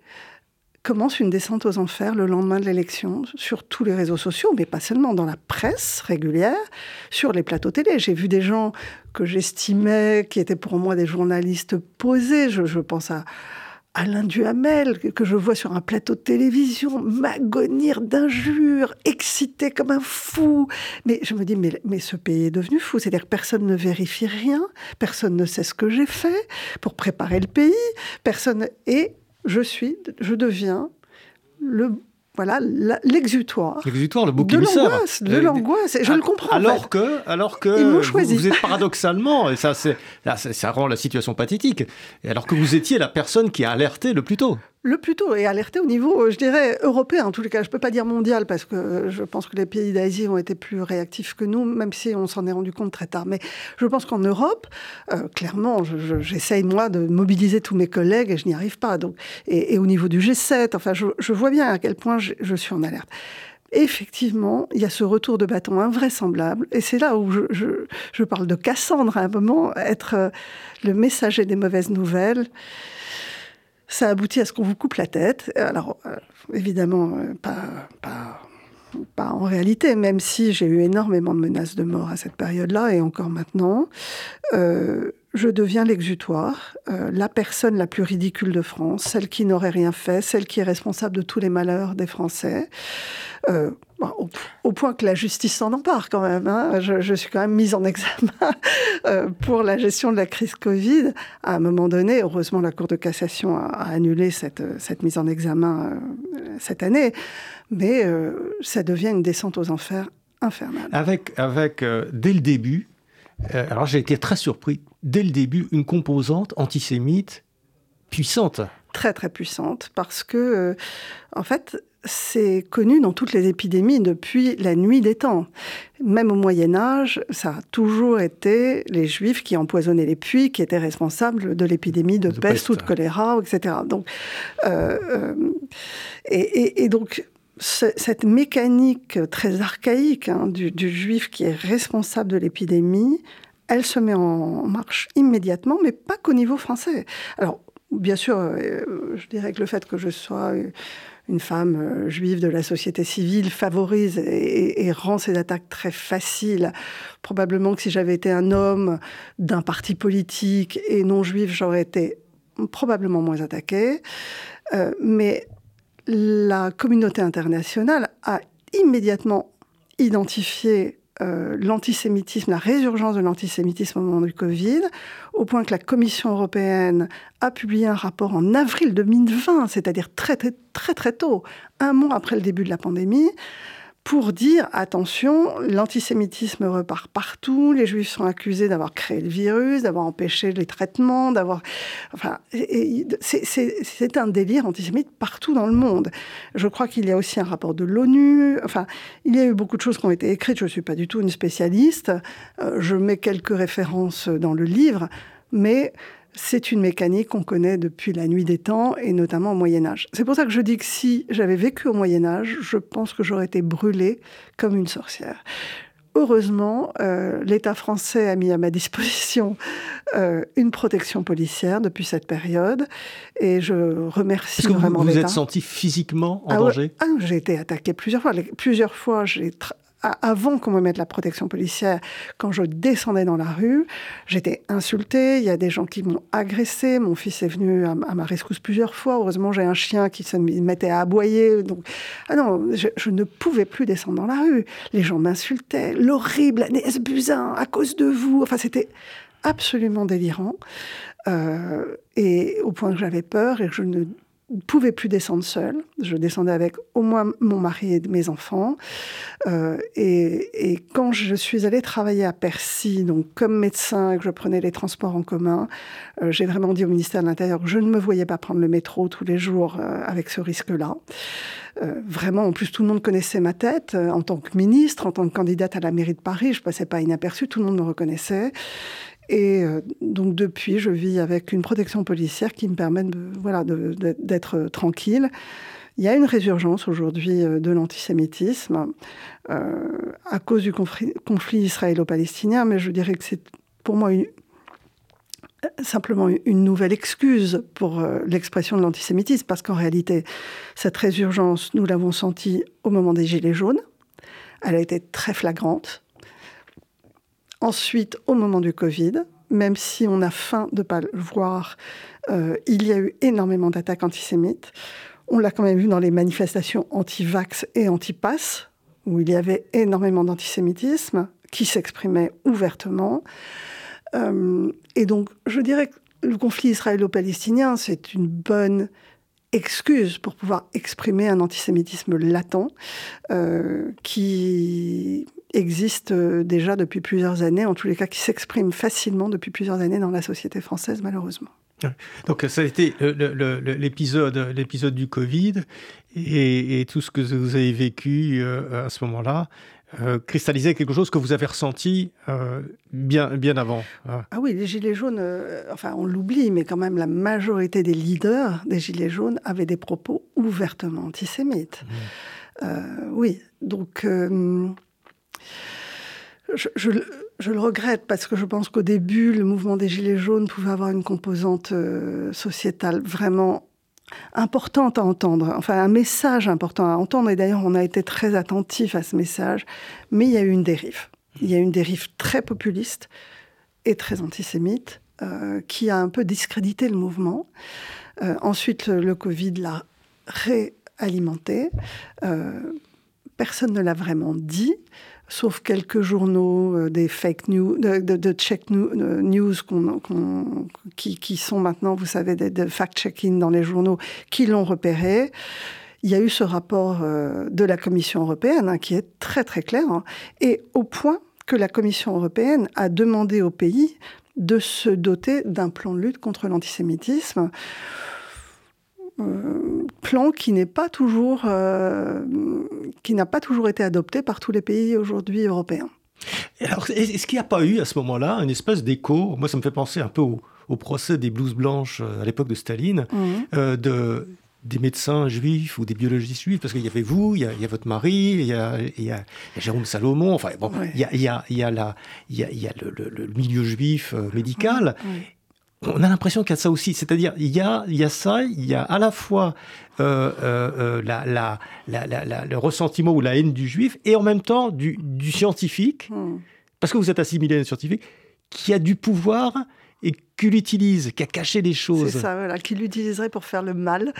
Speaker 3: commence une descente aux enfers le lendemain de l'élection sur tous les réseaux sociaux, mais pas seulement dans la presse régulière, sur les plateaux télé. J'ai vu des gens que j'estimais, qui étaient pour moi des journalistes posés. je pense à, Alain Duhamel, que je vois sur un plateau de télévision, m'agonir d'injures, excité comme un fou. Mais je me dis, mais, mais ce pays est devenu fou. C'est-à-dire que personne ne vérifie rien, personne ne sait ce que j'ai fait pour préparer le pays, personne. Et je suis, je deviens le voilà l'exutoire.
Speaker 1: L'exutoire, le
Speaker 3: bouc De l'angoisse, de l'angoisse. Je le comprends.
Speaker 1: Alors que, alors que vous, êtes paradoxalement, et ça, c'est, ça rend la situation pathétique. Et alors que vous étiez la personne qui a alerté le plus tôt
Speaker 3: le plus tôt et alerté au niveau, je dirais, européen. En tous les cas, je ne peux pas dire mondial parce que je pense que les pays d'Asie ont été plus réactifs que nous, même si on s'en est rendu compte très tard. Mais je pense qu'en Europe, euh, clairement, j'essaye moi de mobiliser tous mes collègues et je n'y arrive pas. Donc, et, au niveau du G7, enfin, je, vois bien à quel point je, suis en alerte. effectivement, il y a ce retour de bâton invraisemblable. Et c'est là où je, je, parle de Cassandre à un moment, être euh, le messager des mauvaises nouvelles ça aboutit à ce qu'on vous coupe la tête. Alors, euh, évidemment, euh, pas, en réalité, même si j'ai eu énormément de menaces de mort à cette période-là et encore maintenant. Euh, je deviens l'exutoire, la personne la plus ridicule de France, celle qui n'aurait rien fait, celle qui est responsable de tous les malheurs des Français. Au, point que la justice s'en empare quand même. Hein. Je, suis quand même mise en examen euh, pour la gestion de la crise Covid. À un moment donné, heureusement, la Cour de cassation a, annulé cette, cette, mise en examen euh, cette année, mais euh, ça devient une descente aux enfers infernale.
Speaker 1: Avec, avec dès le début, alors j'ai été très surpris, dès le début, une composante antisémite puissante.
Speaker 3: Très très puissante, parce que, en fait, c'est connu dans toutes les épidémies depuis la nuit des temps. Même au Moyen Âge, ça a toujours été les Juifs qui empoisonnaient les puits, qui étaient responsables de l'épidémie de, peste, ou de choléra, etc. Donc, euh, euh, et, donc, cette mécanique très archaïque hein, du, Juif qui est responsable de l'épidémie, elle se met en marche immédiatement, mais pas qu'au niveau français. Alors, bien sûr, euh, je dirais que le fait que je sois une femme euh, juive de la société civile favorise et, rend ces attaques très faciles. Probablement que si j'avais été un homme d'un parti politique et non juif, j'aurais été probablement moins attaqué. Euh, mais la communauté internationale a immédiatement identifié euh, l'antisémitisme, la résurgence de l'antisémitisme au moment du Covid, au point que la Commission européenne a publié un rapport en avril 2020, c'est-à-dire très, très très très tôt, un mois après le début de la pandémie, pour dire attention, l'antisémitisme repart partout, les juifs sont accusés d'avoir créé le virus, d'avoir empêché les traitements, d'avoir... Enfin, c'est un délire antisémite partout dans le monde. Je crois qu'il y a aussi un rapport de l'ONU, enfin, il y a eu beaucoup de choses qui ont été écrites, je ne suis pas du tout une spécialiste, euh, je mets quelques références dans le livre, mais c'est une mécanique qu'on connaît depuis la nuit des temps et notamment au Moyen Âge. C'est pour ça que je dis que si j'avais vécu au Moyen Âge, je pense que j'aurais été brûlée comme une sorcière. Heureusement, euh, l'État français a mis à ma disposition euh, une protection policière depuis cette période et je remercie vraiment
Speaker 1: l'État.
Speaker 3: Vous
Speaker 1: vous êtes senti physiquement en
Speaker 3: ah
Speaker 1: danger?
Speaker 3: ah, J'ai été attaquée plusieurs fois. Plusieurs fois, j'ai avant qu'on me mette la protection policière, quand je descendais dans la rue, j'étais insultée. Il y a des gens qui m'ont agressée. Mon fils est venu à, ma rescousse plusieurs fois. Heureusement, j'ai un chien qui se mettait à aboyer. Donc, ah non, je, ne pouvais plus descendre dans la rue. Les gens m'insultaient. L'horrible Agnès Buzyn, à cause de vous. Enfin, c'était absolument délirant. Euh, et au point que j'avais peur et que je ne ne pouvais plus descendre seule. Je descendais avec au moins mon mari et mes enfants. Euh, et, quand je suis allée travailler à Percy, donc comme médecin, que je prenais les transports en commun, euh, j'ai vraiment dit au ministère de l'Intérieur que je ne me voyais pas prendre le métro tous les jours euh, avec ce risque-là. vraiment, en plus, tout le monde connaissait ma tête. en tant que ministre, en tant que candidate à la mairie de Paris, je passais pas inaperçue, tout le monde me reconnaissait. Et euh, donc depuis, je vis avec une protection policière qui me permet de, voilà, d'être tranquille. Il y a une résurgence aujourd'hui euh, de l'antisémitisme euh, à cause du conflit, israélo-palestinien, mais je dirais que c'est pour moi simplement une nouvelle excuse pour l'expression de l'antisémitisme, parce qu'en réalité, cette résurgence, nous l'avons sentie au moment des Gilets jaunes. Elle a été très flagrante. Ensuite, au moment du Covid, même si on a faim de ne pas le voir, euh, il y a eu énormément d'attaques antisémites. On l'a quand même vu dans les manifestations anti-vax et anti-pass, où il y avait énormément d'antisémitisme qui s'exprimait ouvertement. Euh, et donc, je dirais que le conflit israélo-palestinien, c'est une bonne excuse pour pouvoir exprimer un antisémitisme latent euh, qui existe euh, déjà depuis plusieurs années, en tous les cas qui s'exprime facilement depuis plusieurs années dans la société française, malheureusement.
Speaker 1: Donc ça a été l'épisode, l'épisode du Covid et, tout ce que vous avez vécu euh, à ce moment-là. Euh, cristallisait quelque chose que vous avez ressenti bien, bien avant.
Speaker 3: Ah. ah oui, les Gilets jaunes, enfin on l'oublie, mais quand même la majorité des leaders des Gilets jaunes avaient des propos ouvertement antisémites. Mmh. oui, donc je, le regrette parce que je pense qu'au début, le mouvement des Gilets jaunes pouvait avoir une composante euh, sociétale vraiment importante à entendre, enfin un message important à entendre. Et d'ailleurs, on a été très attentif à ce message. Mais il y a eu une dérive. Il y a eu une dérive très populiste et très antisémite euh, qui a un peu discrédité le mouvement. Euh, ensuite, le Covid l'a réalimenté. personne ne l'a vraiment dit sauf quelques journaux, euh, des fake news, de, check news qui, sont maintenant, vous savez, de, fact-checking dans les journaux, qui l'ont repéré. Il y a eu ce rapport euh, de la Commission européenne hein, qui est très très clair, hein, et au point que la Commission européenne a demandé au pays de se doter d'un plan de lutte contre l'antisémitisme. Euh, plan qui n'est pas toujours, euh, qui n'a pas toujours été adopté par tous les pays aujourd'hui européens.
Speaker 1: Alors, est-ce qu'il n'y a pas eu à ce moment-là une espèce d'écho Moi, ça me fait penser un peu au, procès des blouses blanches euh, à l'époque de Staline, mhm. de, des médecins juifs ou des biologistes juifs, parce qu'il y avait vous, il y, a, votre mari, il y a, il y a, Jérôme Salomon, enfin bon, il, y a, il, y a, il y a, la, il y a, il y a le, milieu juif médical on a l'impression qu'il y a ça aussi. C'est-à-dire, il y a, il y a ça, il y a à la fois euh, euh, euh, le ressentiment ou la haine du juif et en même temps du, scientifique, hmm. parce que vous êtes assimilé à un scientifique, qui a du pouvoir et qui l'utilise, qui a caché des choses.
Speaker 3: C'est ça, voilà, qui l'utiliserait pour faire le mal.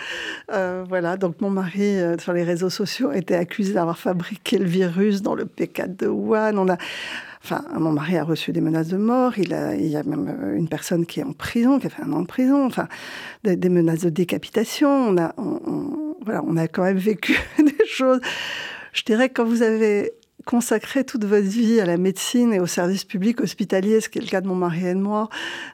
Speaker 3: voilà, donc mon mari, sur les réseaux sociaux, était accusé d'avoir fabriqué le virus dans le P4 de Wuhan. On a Enfin, mon mari a reçu des menaces de mort. Il, y a même euh, une personne qui est en prison, qui a fait un an de prison. Enfin, des, menaces de décapitation. On a, voilà, on a quand même vécu des choses. Je dirais que quand vous avez consacré toute votre vie à la médecine et au service public hospitalier, ce qui est le cas de mon mari et de moi.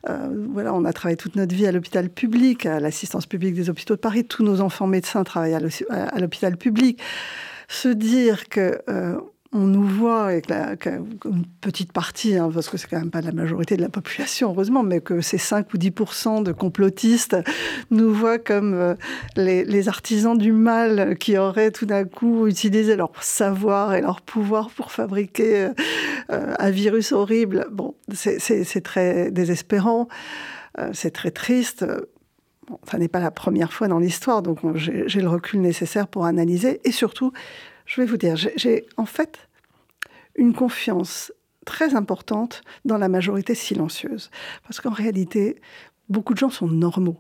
Speaker 3: Euh, voilà, on a travaillé toute notre vie à l'hôpital public, à l'assistance publique des hôpitaux de Paris. Tous nos enfants médecins travaillent à l'hôpital public. Se dire que euh, on nous voit avec une petite partie, hein, parce que c'est quand même pas la majorité de la population, heureusement, mais que ces 5 ou 10% de complotistes nous voient comme euh, les, artisans du mal qui auraient tout d'un coup utilisé leur savoir et leur pouvoir pour fabriquer euh, un virus horrible. Bon, c'est très désespérant, euh, c'est très triste. Bon, ça n'est pas la première fois dans l'histoire, donc j'ai le recul nécessaire pour analyser. Et surtout, je vais vous dire, j'ai en fait une confiance très importante dans la majorité silencieuse. Parce qu'en réalité, beaucoup de gens sont normaux.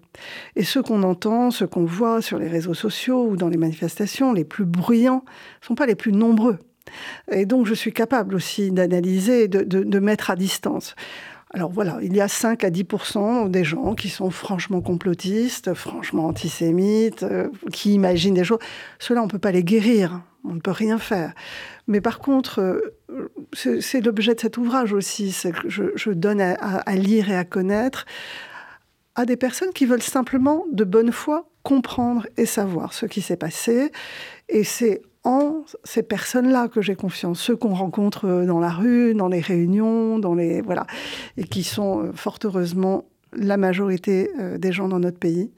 Speaker 3: Et ceux qu'on entend, ceux qu'on voit sur les réseaux sociaux ou dans les manifestations, les plus bruyants, ne sont pas les plus nombreux. Et donc, je suis capable aussi d'analyser, de, mettre à distance. Alors voilà, il y a 5 à 10 des gens qui sont franchement complotistes, franchement antisémites, euh, qui imaginent des choses. Ceux-là, on ne peut pas les guérir, on ne peut rien faire. Mais par contre, euh, c'est l'objet de cet ouvrage aussi, que je, donne à, lire et à connaître à des personnes qui veulent simplement, de bonne foi, comprendre et savoir ce qui s'est passé. Et c'est en ces personnes-là que j'ai confiance, ceux qu'on rencontre euh, dans la rue, dans les réunions, dans les voilà, et qui sont euh, fort heureusement la majorité des gens dans notre pays,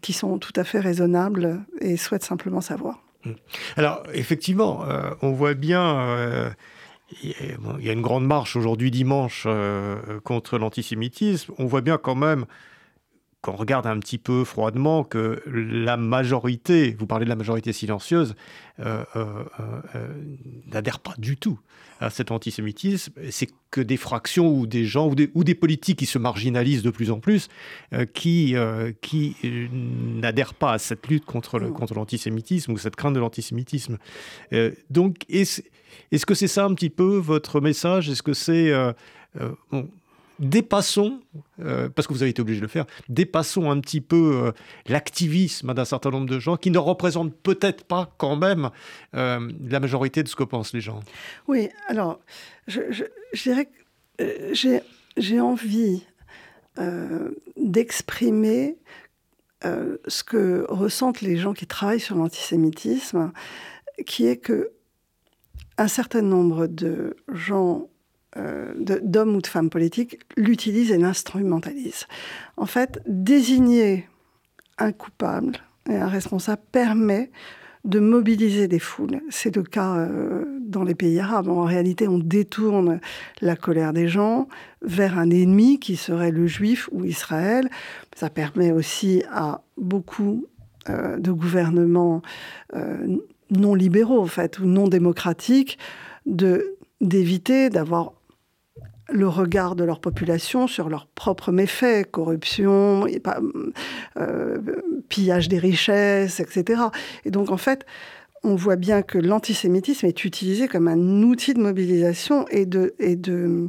Speaker 3: qui sont tout à fait raisonnables et souhaitent simplement savoir.
Speaker 1: Alors effectivement, on voit bien. il y a une grande marche aujourd'hui dimanche contre l'antisémitisme. On voit bien quand même quand on regarde un petit peu froidement que la majorité, vous parlez de la majorité silencieuse, euh, euh, euh, n'adhère pas du tout à cet antisémitisme. C'est que des fractions ou des gens ou des, politiques qui se marginalisent de plus en plus, qui, qui n'adhèrent pas à cette lutte contre, contre l'antisémitisme ou cette crainte de l'antisémitisme. donc, est-ce, que c'est ça un petit peu votre message? Est-ce que c'est dépassons, euh, parce que vous avez été obligé de le faire, dépassons un petit peu euh, l'activisme d'un certain nombre de gens qui ne représentent peut-être pas quand même euh, la majorité de ce que pensent les gens.
Speaker 3: Oui, alors, je, dirais que j'ai envie d'exprimer ce que ressentent les gens qui travaillent sur l'antisémitisme, qui est que un certain nombre de gens euh, d'hommes ou de femmes politiques l'utilisent et l'instrumentalisent. En fait, désigner un coupable et un responsable permet de mobiliser des foules. C'est le cas euh, dans les pays arabes. En réalité, on détourne la colère des gens vers un ennemi qui serait le juif ou Israël. Ça permet aussi à beaucoup euh, de gouvernements non libéraux, en fait, ou non démocratiques, d'éviter d'avoir le regard de leur population sur leurs propres méfaits, corruption, euh, pillage des richesses, etc. Et donc en fait, on voit bien que l'antisémitisme est utilisé comme un outil de mobilisation et de, et de,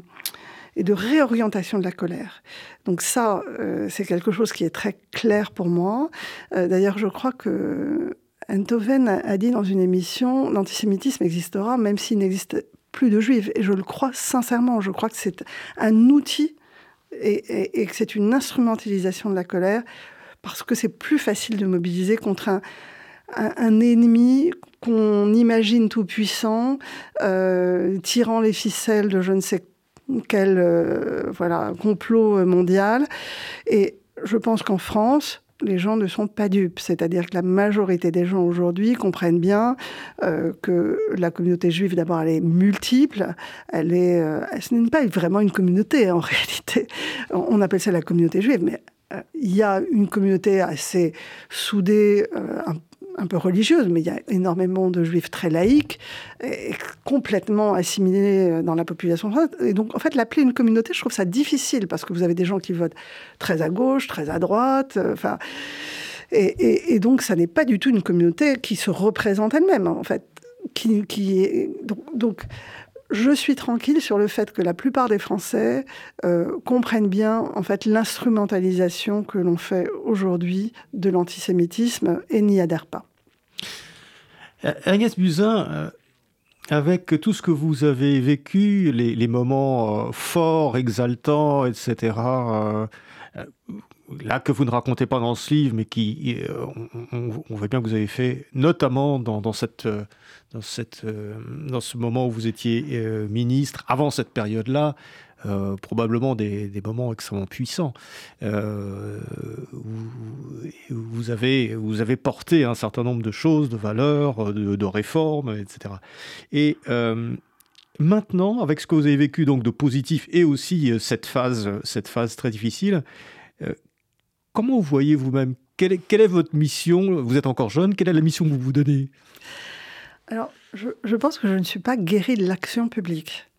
Speaker 3: et de réorientation de la colère. Donc ça, euh, c'est quelque chose qui est très clair pour moi. Euh, d'ailleurs, je crois que Enthoven a dit dans une émission, l'antisémitisme existera même s'il n'existe plus de juifs. Et je le crois sincèrement. Je crois que c'est un outil et, que c'est une instrumentalisation de la colère parce que c'est plus facile de mobiliser contre un, ennemi qu'on imagine tout puissant, euh, tirant les ficelles de je ne sais quel euh, voilà, complot mondial. Et je pense qu'en France, les gens ne sont pas dupes. C'est-à-dire que la majorité des gens aujourd'hui comprennent bien euh, que la communauté juive, d'abord, elle est multiple. Elle est, euh, ce n'est pas vraiment une communauté en réalité. On appelle ça la communauté juive, mais euh, il y a une communauté assez soudée, un peu religieuse, mais il y a énormément de juifs très laïcs, et complètement assimilés euh, dans la population. Et donc, en fait, l'appeler une communauté, je trouve ça difficile, parce que vous avez des gens qui votent très à gauche, très à droite, euh, enfin... Et, donc, ça n'est pas du tout une communauté qui se représente elle-même, en fait. Qui, qui est, donc, je suis tranquille sur le fait que la plupart des Français euh, comprennent bien en fait l'instrumentalisation que l'on fait aujourd'hui de l'antisémitisme et n'y adhèrent pas.
Speaker 1: Euh, Agnès Buzyn, euh, avec tout ce que vous avez vécu, les, moments forts, exaltants, etc., là que vous ne racontez pas dans ce livre, mais qui, on, voit bien que vous avez fait, notamment dans, cette, dans, cette, dans ce moment où vous étiez ministre, avant cette période-là, euh, probablement des, moments extrêmement puissants. Euh, vous, avez, vous avez porté un certain nombre de choses, de valeurs, de, réformes, etc. Et euh, maintenant, avec ce que vous avez vécu donc de positif et aussi cette phase, cette phase très difficile, comment vous voyez vous-même quelle est, votre mission? Vous êtes encore jeune, quelle est la mission que vous vous donnez?
Speaker 3: Alors, je, je, pense que je ne suis pas guérie de l'action publique.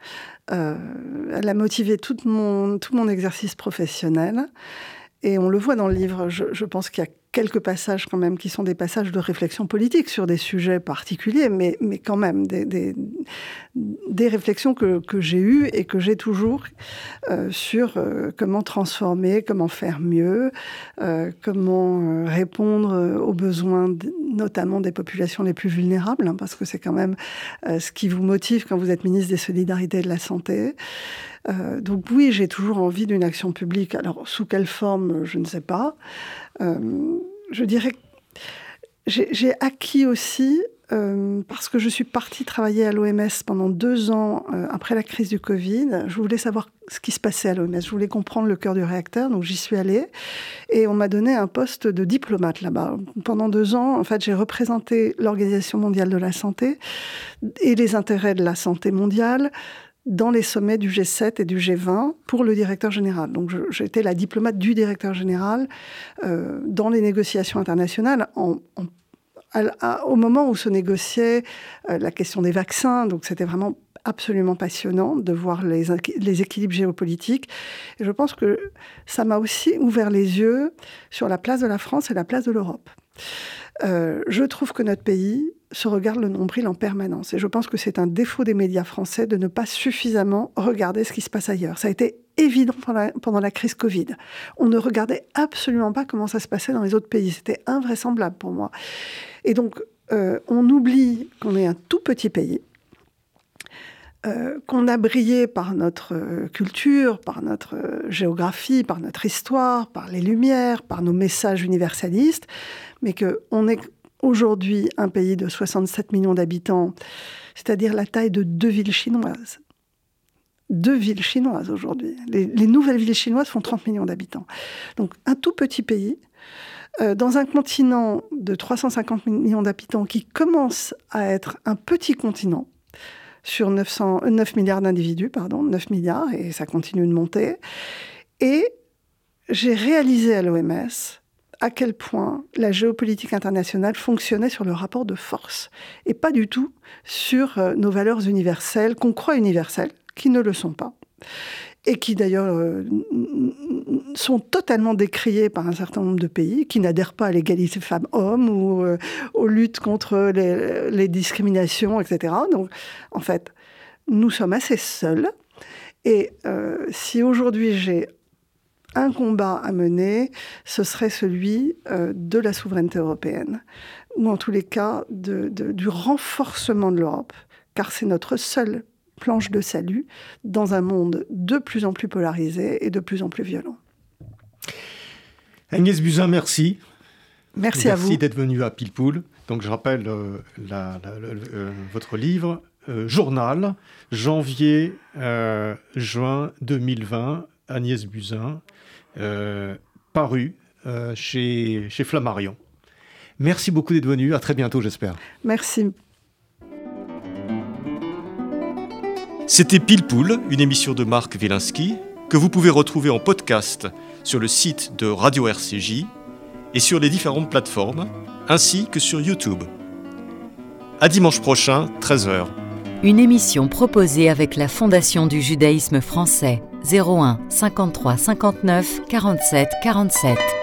Speaker 3: Euh, elle a motivé tout mon, tout mon exercice professionnel. Et on le voit dans le livre. Je, je pense qu'il y a quelques passages quand même qui sont des passages de réflexion politique sur des sujets particuliers, mais, mais quand même des, des, réflexions que, que j'ai eues et que j'ai toujours euh, sur euh, comment transformer, comment faire mieux, euh, comment répondre aux besoins notamment des populations les plus vulnérables, hein, parce que c'est quand même ce qui vous motive quand vous êtes ministre des Solidarités et de la Santé. Donc oui, j'ai toujours envie d'une action publique. Alors sous quelle forme, je ne sais pas. Euh, je dirais que j'ai acquis aussi, euh, parce que je suis partie travailler à l'OMS pendant deux ans euh, après la crise du Covid, je voulais savoir ce qui se passait à l'OMS, je voulais comprendre le cœur du réacteur, donc j'y suis allée, et on m'a donné un poste de diplomate là-bas. Pendant deux ans, en fait, j'ai représenté l'Organisation mondiale de la santé et les intérêts de la santé mondiale dans les sommets du G7 et du G20 pour le directeur général. Donc j'étais la diplomate du directeur général euh, dans les négociations internationales au moment où se négociait euh, la question des vaccins. Donc c'était vraiment absolument passionnant de voir les, les équilibres géopolitiques. Et je pense que ça m'a aussi ouvert les yeux sur la place de la France et la place de l'Europe. Euh, je trouve que notre pays se regarde le nombril en permanence. Et je pense que c'est un défaut des médias français de ne pas suffisamment regarder ce qui se passe ailleurs. Ça a été évident pendant la, crise Covid. On ne regardait absolument pas comment ça se passait dans les autres pays. C'était invraisemblable pour moi. Et donc, euh, on oublie qu'on est un tout petit pays, euh, qu'on a brillé par notre euh, culture, par notre géographie, par notre histoire, par les lumières, par nos messages universalistes, mais qu'on est aujourd'hui un pays de 67 millions d'habitants, c'est-à-dire la taille de deux villes chinoises. Deux villes chinoises aujourd'hui. Les, nouvelles villes chinoises font 30 millions d'habitants. Donc un tout petit pays, euh, dans un continent de 350 millions d'habitants qui commence à être un petit continent sur 900, 9 milliards d'individus, pardon, 9 milliards, et ça continue de monter. Et j'ai réalisé à l'OMS à quel point la géopolitique internationale fonctionnait sur le rapport de force et pas du tout sur euh, nos valeurs universelles, qu'on croit universelles, qui ne le sont pas. Et qui d'ailleurs euh, sont totalement décriées par un certain nombre de pays qui n'adhèrent pas à l'égalité femmes-hommes ou euh, aux luttes contre les, discriminations, etc. Donc, en fait, nous sommes assez seuls. Et si aujourd'hui j'ai un combat à mener, ce serait celui euh, de la souveraineté européenne, ou en tous les cas du renforcement de l'Europe, car c'est notre seule planche de salut dans un monde de plus en plus polarisé et de plus en plus violent.
Speaker 1: Agnès Buzyn, merci.
Speaker 3: Merci, à vous.
Speaker 1: Merci d'être venu à Pilpoul. Donc je rappelle euh, euh, votre livre, Journal, janvier-juin 2020, Agnès Buzyn, euh, paru euh, chez, chez Flammarion. Merci beaucoup d'être venu. À très bientôt, j'espère.
Speaker 3: Merci.
Speaker 1: C'était Pile Poule, une émission de Marc Wielinski que vous pouvez retrouver en podcast sur le site de Radio RCJ et sur les différentes plateformes, ainsi que sur YouTube. À dimanche prochain, 13h.
Speaker 4: Une émission proposée avec la Fondation du judaïsme français. 01 53 59 47 47.